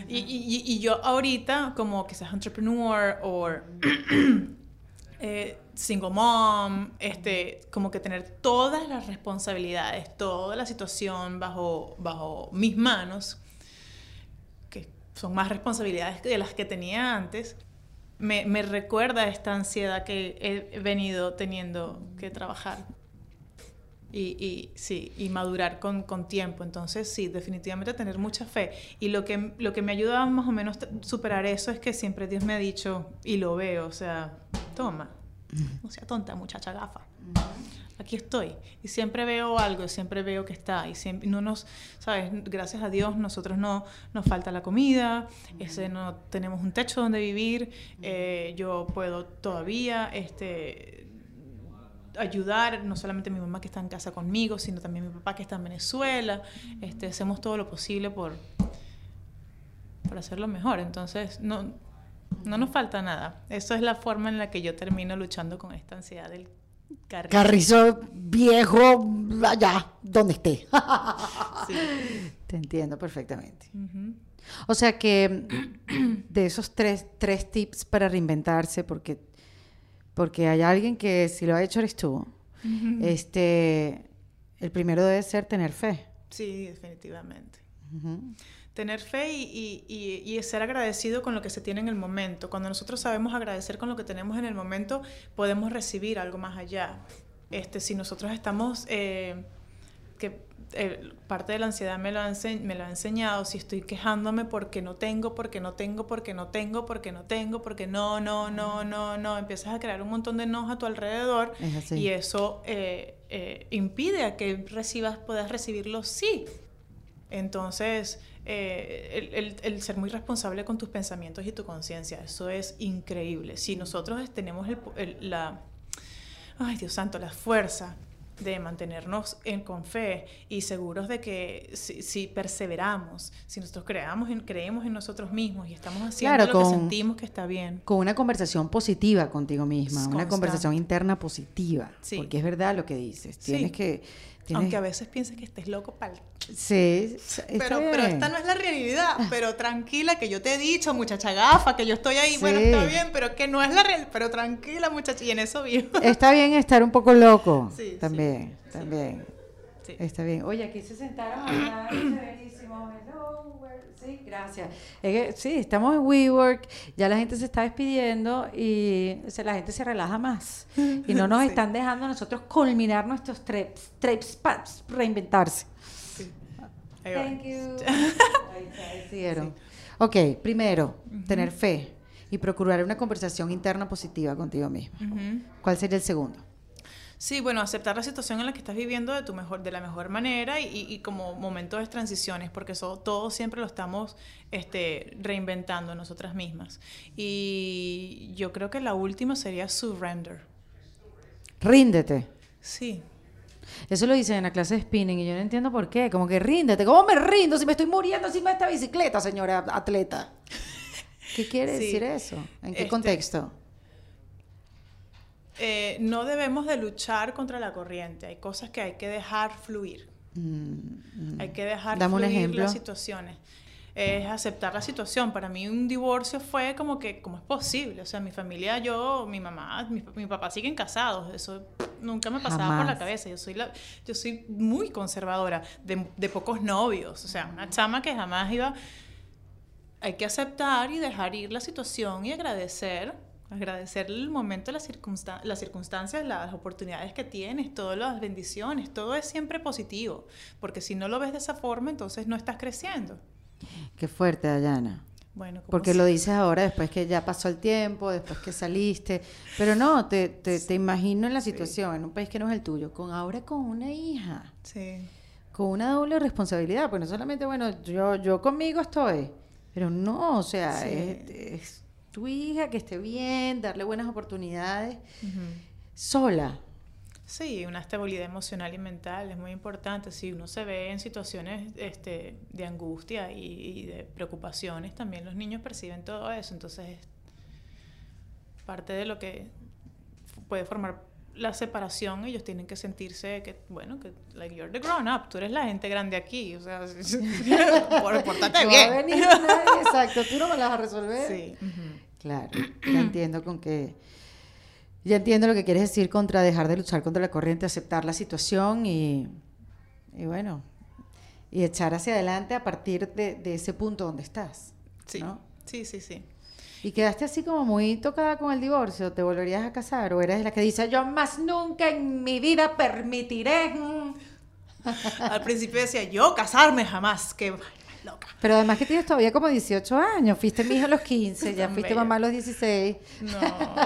S2: Y, y, y, yo ahorita, como quizás entrepreneur o <clears throat> eh, single mom, este, como que tener todas las responsabilidades, toda la situación bajo, bajo mis manos, que son más responsabilidades de las que tenía antes me, me recuerda esta ansiedad que he venido teniendo que trabajar. Y, y, sí, y madurar con, con, tiempo. Entonces, sí, definitivamente tener mucha fe. Y lo que, lo que me ayuda más o menos superar eso es que siempre Dios me ha dicho, y lo veo, o sea, toma, no sea tonta, muchacha gafa aquí estoy. Y siempre veo algo, siempre veo que está. Y siempre, no nos, ¿sabes? Gracias a Dios, nosotros no nos falta la comida, ese, no tenemos un techo donde vivir. Eh, yo puedo todavía este, ayudar, no solamente a mi mamá que está en casa conmigo, sino también a mi papá que está en Venezuela. Este, hacemos todo lo posible por, por hacerlo mejor. Entonces, no, no nos falta nada. Eso es la forma en la que yo termino luchando con esta ansiedad del
S1: Carrizo. viejo, allá, donde esté. <laughs> Te entiendo perfectamente. O sea que <clears throat> de esos tres, tres tips para reinventarse, porque, porque hay alguien que si lo ha hecho eres tú, este, el primero debe ser tener fe.
S2: Sí, definitivamente tener fe y, y, ser agradecido con lo que se tiene en el momento. Cuando nosotros sabemos agradecer con lo que tenemos en el momento, podemos recibir algo más allá. Este, si nosotros estamos, eh, que eh, parte de la ansiedad me lo, ha me lo ha enseñado, si estoy quejándome porque no tengo, porque no tengo, porque no tengo, porque no tengo, porque no, no, no, no, no, empiezas a crear un montón de no a tu alrededor y eso eh, impide a que recibas, puedas recibirlo sí. Entonces, eh, el, ser muy responsable con tus pensamientos y tu conciencia. Eso es increíble. Si nosotros tenemos la, ay Dios santo, la fuerza de mantenernos en, con fe y seguros de que si, perseveramos, si nosotros creamos en, creemos en nosotros mismos y estamos haciendo lo que sentimos que está bien.
S1: Con una conversación positiva contigo misma, una conversación interna positiva, porque es verdad lo que dices. Tienes que
S2: aunque a veces pienses que estés loco para...
S1: Sí,
S2: pero, pero esta no es la realidad. Pero tranquila, que yo te he dicho, muchacha gafa, que yo estoy ahí, bueno, está bien, pero que no es la realidad. Pero tranquila, muchacha, y en eso vivo. <laughs>
S1: Está bien estar un poco loco. Sí, también, también. Está bien. Oye, aquí se sentaron a Sí, gracias. sí, estamos en WeWork, ya la gente se está despidiendo y la gente se relaja más. <laughs> Y no nos están dejando nosotros culminar nuestros trips, trips, paps, reinventarse. Sí. Thank you. <laughs> Ahí Ok, primero, tener fe y procurar una conversación interna positiva contigo mismo. ¿Cuál sería el segundo?
S2: Sí, bueno, aceptar la situación en la que estás viviendo de tu mejor, de la mejor manera y, como momentos de transiciones, porque eso todo siempre lo estamos este, reinventando nosotras mismas. Y yo creo que la última sería surrender.
S1: Ríndete.
S2: Sí.
S1: Eso lo dicen en la clase de spinning y yo no entiendo por qué. Como que ríndete. ¿Cómo me rindo si me estoy muriendo encima de esta bicicleta, señora atleta? ¿Qué quiere <laughs> decir eso? ¿En qué este, contexto?
S2: Eh, no debemos de luchar contra la corriente. Hay cosas que hay que dejar fluir. Mm, mm. Hay que dejar fluir las situaciones. Es aceptar la situación. Para mí un divorcio fue como que, ¿cómo es posible? O sea, mi familia, yo, mi mamá, mi, papá siguen casados. Eso nunca me pasaba por la cabeza. Yo soy, la, yo soy muy conservadora, de, de pocos novios. O sea, una chama que jamás iba... Hay que aceptar y dejar ir la situación y agradecer agradecer el momento, las, las circunstancias, las oportunidades que tienes, todas las bendiciones, todo es siempre positivo, porque si no lo ves de esa forma, entonces no estás creciendo.
S1: Qué fuerte, Dayana. Bueno, porque lo dices ahora después que ya pasó el tiempo, después que saliste, pero no, te, te, te imagino en la situación, en un país que no es el tuyo, con ahora con una hija.
S2: Sí.
S1: Con una doble responsabilidad, pues no solamente, bueno, yo, yo conmigo estoy, pero no, o sea, es tu hija, que esté bien, darle buenas oportunidades, sola.
S2: Sí, una estabilidad emocional y mental es muy importante. Si uno se ve en situaciones este, de angustia y, de preocupaciones, también los niños perciben todo eso. Entonces, parte de lo que puede formar la separación, ellos tienen que sentirse que, bueno, que, like, you're the grown up, tú eres la gente grande aquí, o sea, <laughs> por, portarte bien.
S1: exacto, tú no me las vas a resolver.
S2: Sí.
S1: Claro, ya <clears throat> entiendo con que, ya entiendo lo que quieres decir contra dejar de luchar contra la corriente, aceptar la situación y, y bueno, y echar hacia adelante a partir de, de ese punto donde estás.
S2: Sí, sí, sí, sí.
S1: ¿Y quedaste así como muy tocada con el divorcio? ¿Te volverías a casar? ¿O eres la que dice, yo más nunca en mi vida permitiré? <laughs>
S2: Al principio decía, yo casarme jamás, que loca.
S1: Pero además que tienes todavía como 18 años, fuiste mi hija a los 15, ya fuiste mamá a los 16.
S2: No,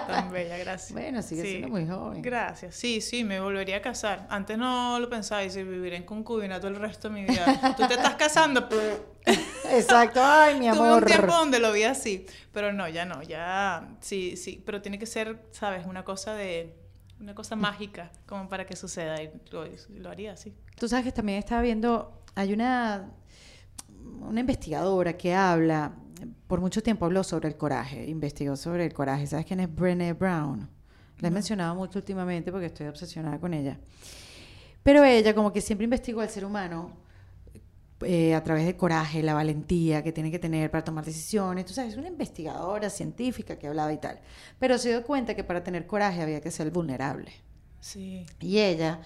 S2: tan bella, gracias.
S1: Bueno, sigue siendo muy joven.
S2: Gracias, sí, sí, me volvería a casar. Antes no lo pensaba, y si viviré en concubinato el resto de mi vida. Tú te estás casando, <laughs>
S1: Exacto, ay, mi amor.
S2: Tuve un tiempo donde lo vi así, pero no, ya no, ya, sí, sí, pero tiene que ser, ¿sabes? Una cosa de, una cosa mágica, como para que suceda, y lo, lo haría así.
S1: Tú sabes que también estaba viendo, hay una una investigadora que habla, por mucho tiempo habló sobre el coraje, investigó sobre el coraje. ¿Sabes quién es Brené Brown? La he mencionado mucho últimamente porque estoy obsesionada con ella. Pero ella como que siempre investigó al ser humano eh, a través del coraje, la valentía que tiene que tener para tomar decisiones. Tú sabes, es una investigadora científica que hablaba y tal. Pero se dio cuenta que para tener coraje había que ser vulnerable.
S2: Sí.
S1: Y ella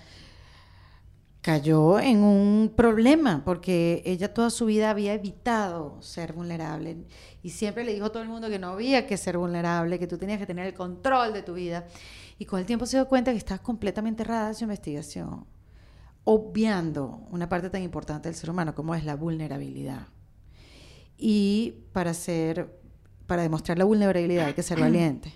S1: cayó en un problema porque ella toda su vida había evitado ser vulnerable y siempre le dijo a todo el mundo que no había que ser vulnerable, que tú tenías que tener el control de tu vida. Y con el tiempo se dio cuenta que estás completamente errada en su investigación, obviando una parte tan importante del ser humano como es la vulnerabilidad. Y para ser para demostrar la vulnerabilidad hay que ser <clears throat> valiente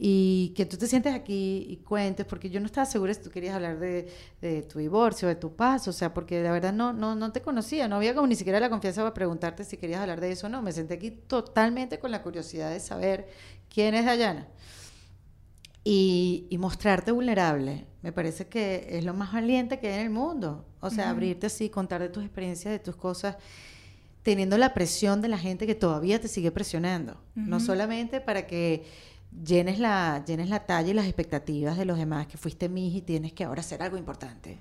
S1: y que tú te sientes aquí y cuentes, porque yo no estaba segura si tú querías hablar de, de, tu divorcio, de tu paso, o sea, porque la verdad no, no, no te conocía, no había como ni siquiera la confianza para preguntarte si querías hablar de eso o no. Me senté aquí totalmente con la curiosidad de saber quién es Dayana. Y, y, mostrarte vulnerable, me parece que es lo más valiente que hay en el mundo. O sea, abrirte así, contar de tus experiencias, de tus cosas, teniendo la presión de la gente que todavía te sigue presionando. No solamente para que llenes la, llenes la talla y las expectativas de los demás, que fuiste mi y tienes que ahora hacer algo importante,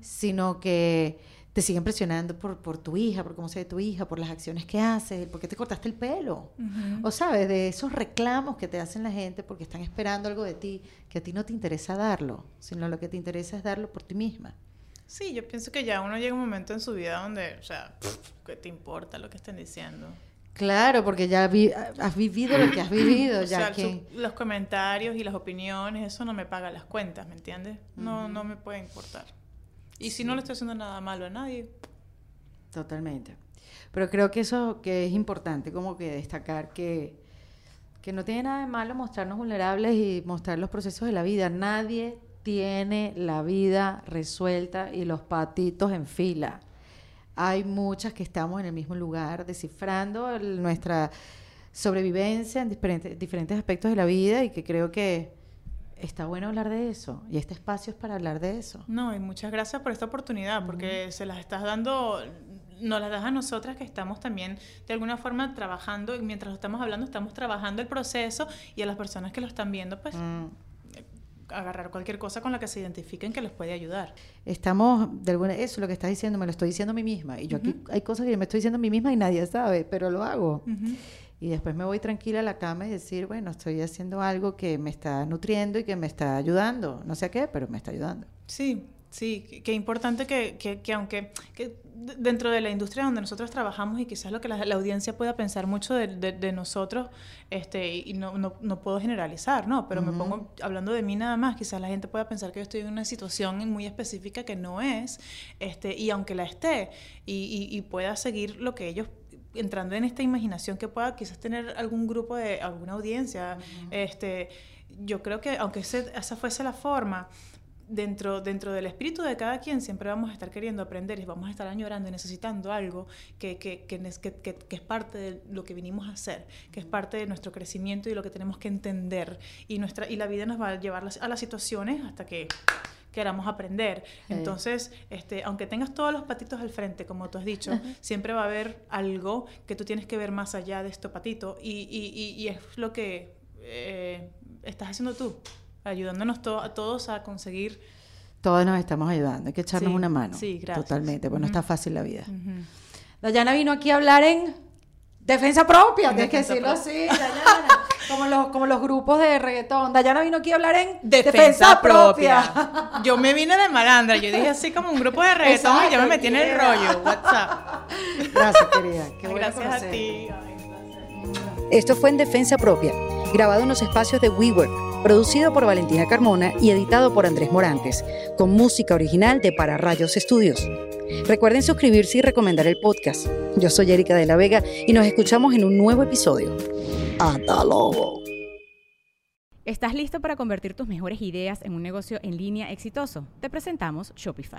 S1: sino que te siguen presionando por, por tu hija, por cómo se ve tu hija, por las acciones que haces, por qué te cortaste el pelo, o sabes, de esos reclamos que te hacen la gente porque están esperando algo de ti, que a ti no te interesa darlo, sino lo que te interesa es darlo por ti misma.
S2: Sí, yo pienso que ya uno llega un momento en su vida donde, o sea, ¿qué te importa lo que estén diciendo?
S1: Claro, porque ya has vivido lo que has vivido. ya que...
S2: los comentarios y las opiniones, eso no me paga las cuentas, ¿me entiendes? No, no me puede importar. Y si no le estoy haciendo nada malo a nadie.
S1: Totalmente. Pero creo que eso que es importante, como que destacar que, que no tiene nada de malo mostrarnos vulnerables y mostrar los procesos de la vida. Nadie tiene la vida resuelta y los patitos en fila. Hay muchas que estamos en el mismo lugar descifrando nuestra sobrevivencia en diferentes, diferentes aspectos de la vida y que creo que está bueno hablar de eso y este espacio es para hablar de eso.
S2: No, y muchas gracias por esta oportunidad porque se las estás dando nos las das a nosotras que estamos también de alguna forma trabajando y mientras lo estamos hablando estamos trabajando el proceso y a las personas que lo están viendo pues mm. Agarrar cualquier cosa con la que se identifiquen que les puede ayudar.
S1: Estamos, de alguna, eso es lo que estás diciendo, me lo estoy diciendo a mí misma y yo aquí hay cosas que yo me estoy diciendo a mí misma y nadie sabe, pero lo hago. Y después me voy tranquila a la cama y decir, bueno, estoy haciendo algo que me está nutriendo y que me está ayudando. No sé a qué, pero me está ayudando.
S2: Sí, Sí, qué importante que, que, que aunque que dentro de la industria donde nosotros trabajamos y quizás lo que la, audiencia pueda pensar mucho de, de, nosotros, este, y no, no, no, puedo generalizar, ¿no? Pero me pongo hablando de mí nada más, quizás la gente pueda pensar que yo estoy en una situación muy específica que no es, este, y aunque la esté, y, y, pueda seguir lo que ellos entrando en esta imaginación que pueda quizás tener algún grupo de alguna audiencia, este, yo creo que aunque esa fuese la forma, dentro, dentro del espíritu de cada quien siempre vamos a estar queriendo aprender y vamos a estar añorando y necesitando algo que, que, que, que, es parte de lo que vinimos a hacer, que es parte de nuestro crecimiento y lo que tenemos que entender. Y, nuestra, y la vida nos va a llevar a las situaciones hasta que queramos aprender. Entonces, este, aunque tengas todos los patitos al frente, como tú has dicho, siempre va a haber algo que tú tienes que ver más allá de este patito y, y, y, es lo que eh, estás haciendo tú ayudándonos a todos a conseguir.
S1: Todos nos estamos ayudando, hay que echarnos una mano.
S2: Sí, gracias.
S1: Totalmente, pues no está fácil la vida. Dayana vino aquí a hablar en defensa propia, tienes que decirlo así, Dayana. como, los, como los grupos de reggaetón. Dayana vino aquí a hablar en defensa, propia. <laughs>
S2: Yo me vine de malandra, yo dije así como un grupo de reggaetón y yo me metí en el rollo. WhatsApp.
S1: Gracias, querida. Qué
S2: gracias a ti.
S3: Esto fue en defensa propia, grabado en los espacios de WeWork producido por Valentina Carmona y editado por Andrés Morantes, con música original de Para Rayos Estudios. Recuerden suscribirse y recomendar el podcast. Yo soy Erika de la Vega y nos escuchamos en un nuevo episodio. ¡Hasta luego!
S4: ¿Estás listo para convertir tus mejores ideas en un negocio en línea exitoso? Te presentamos Shopify.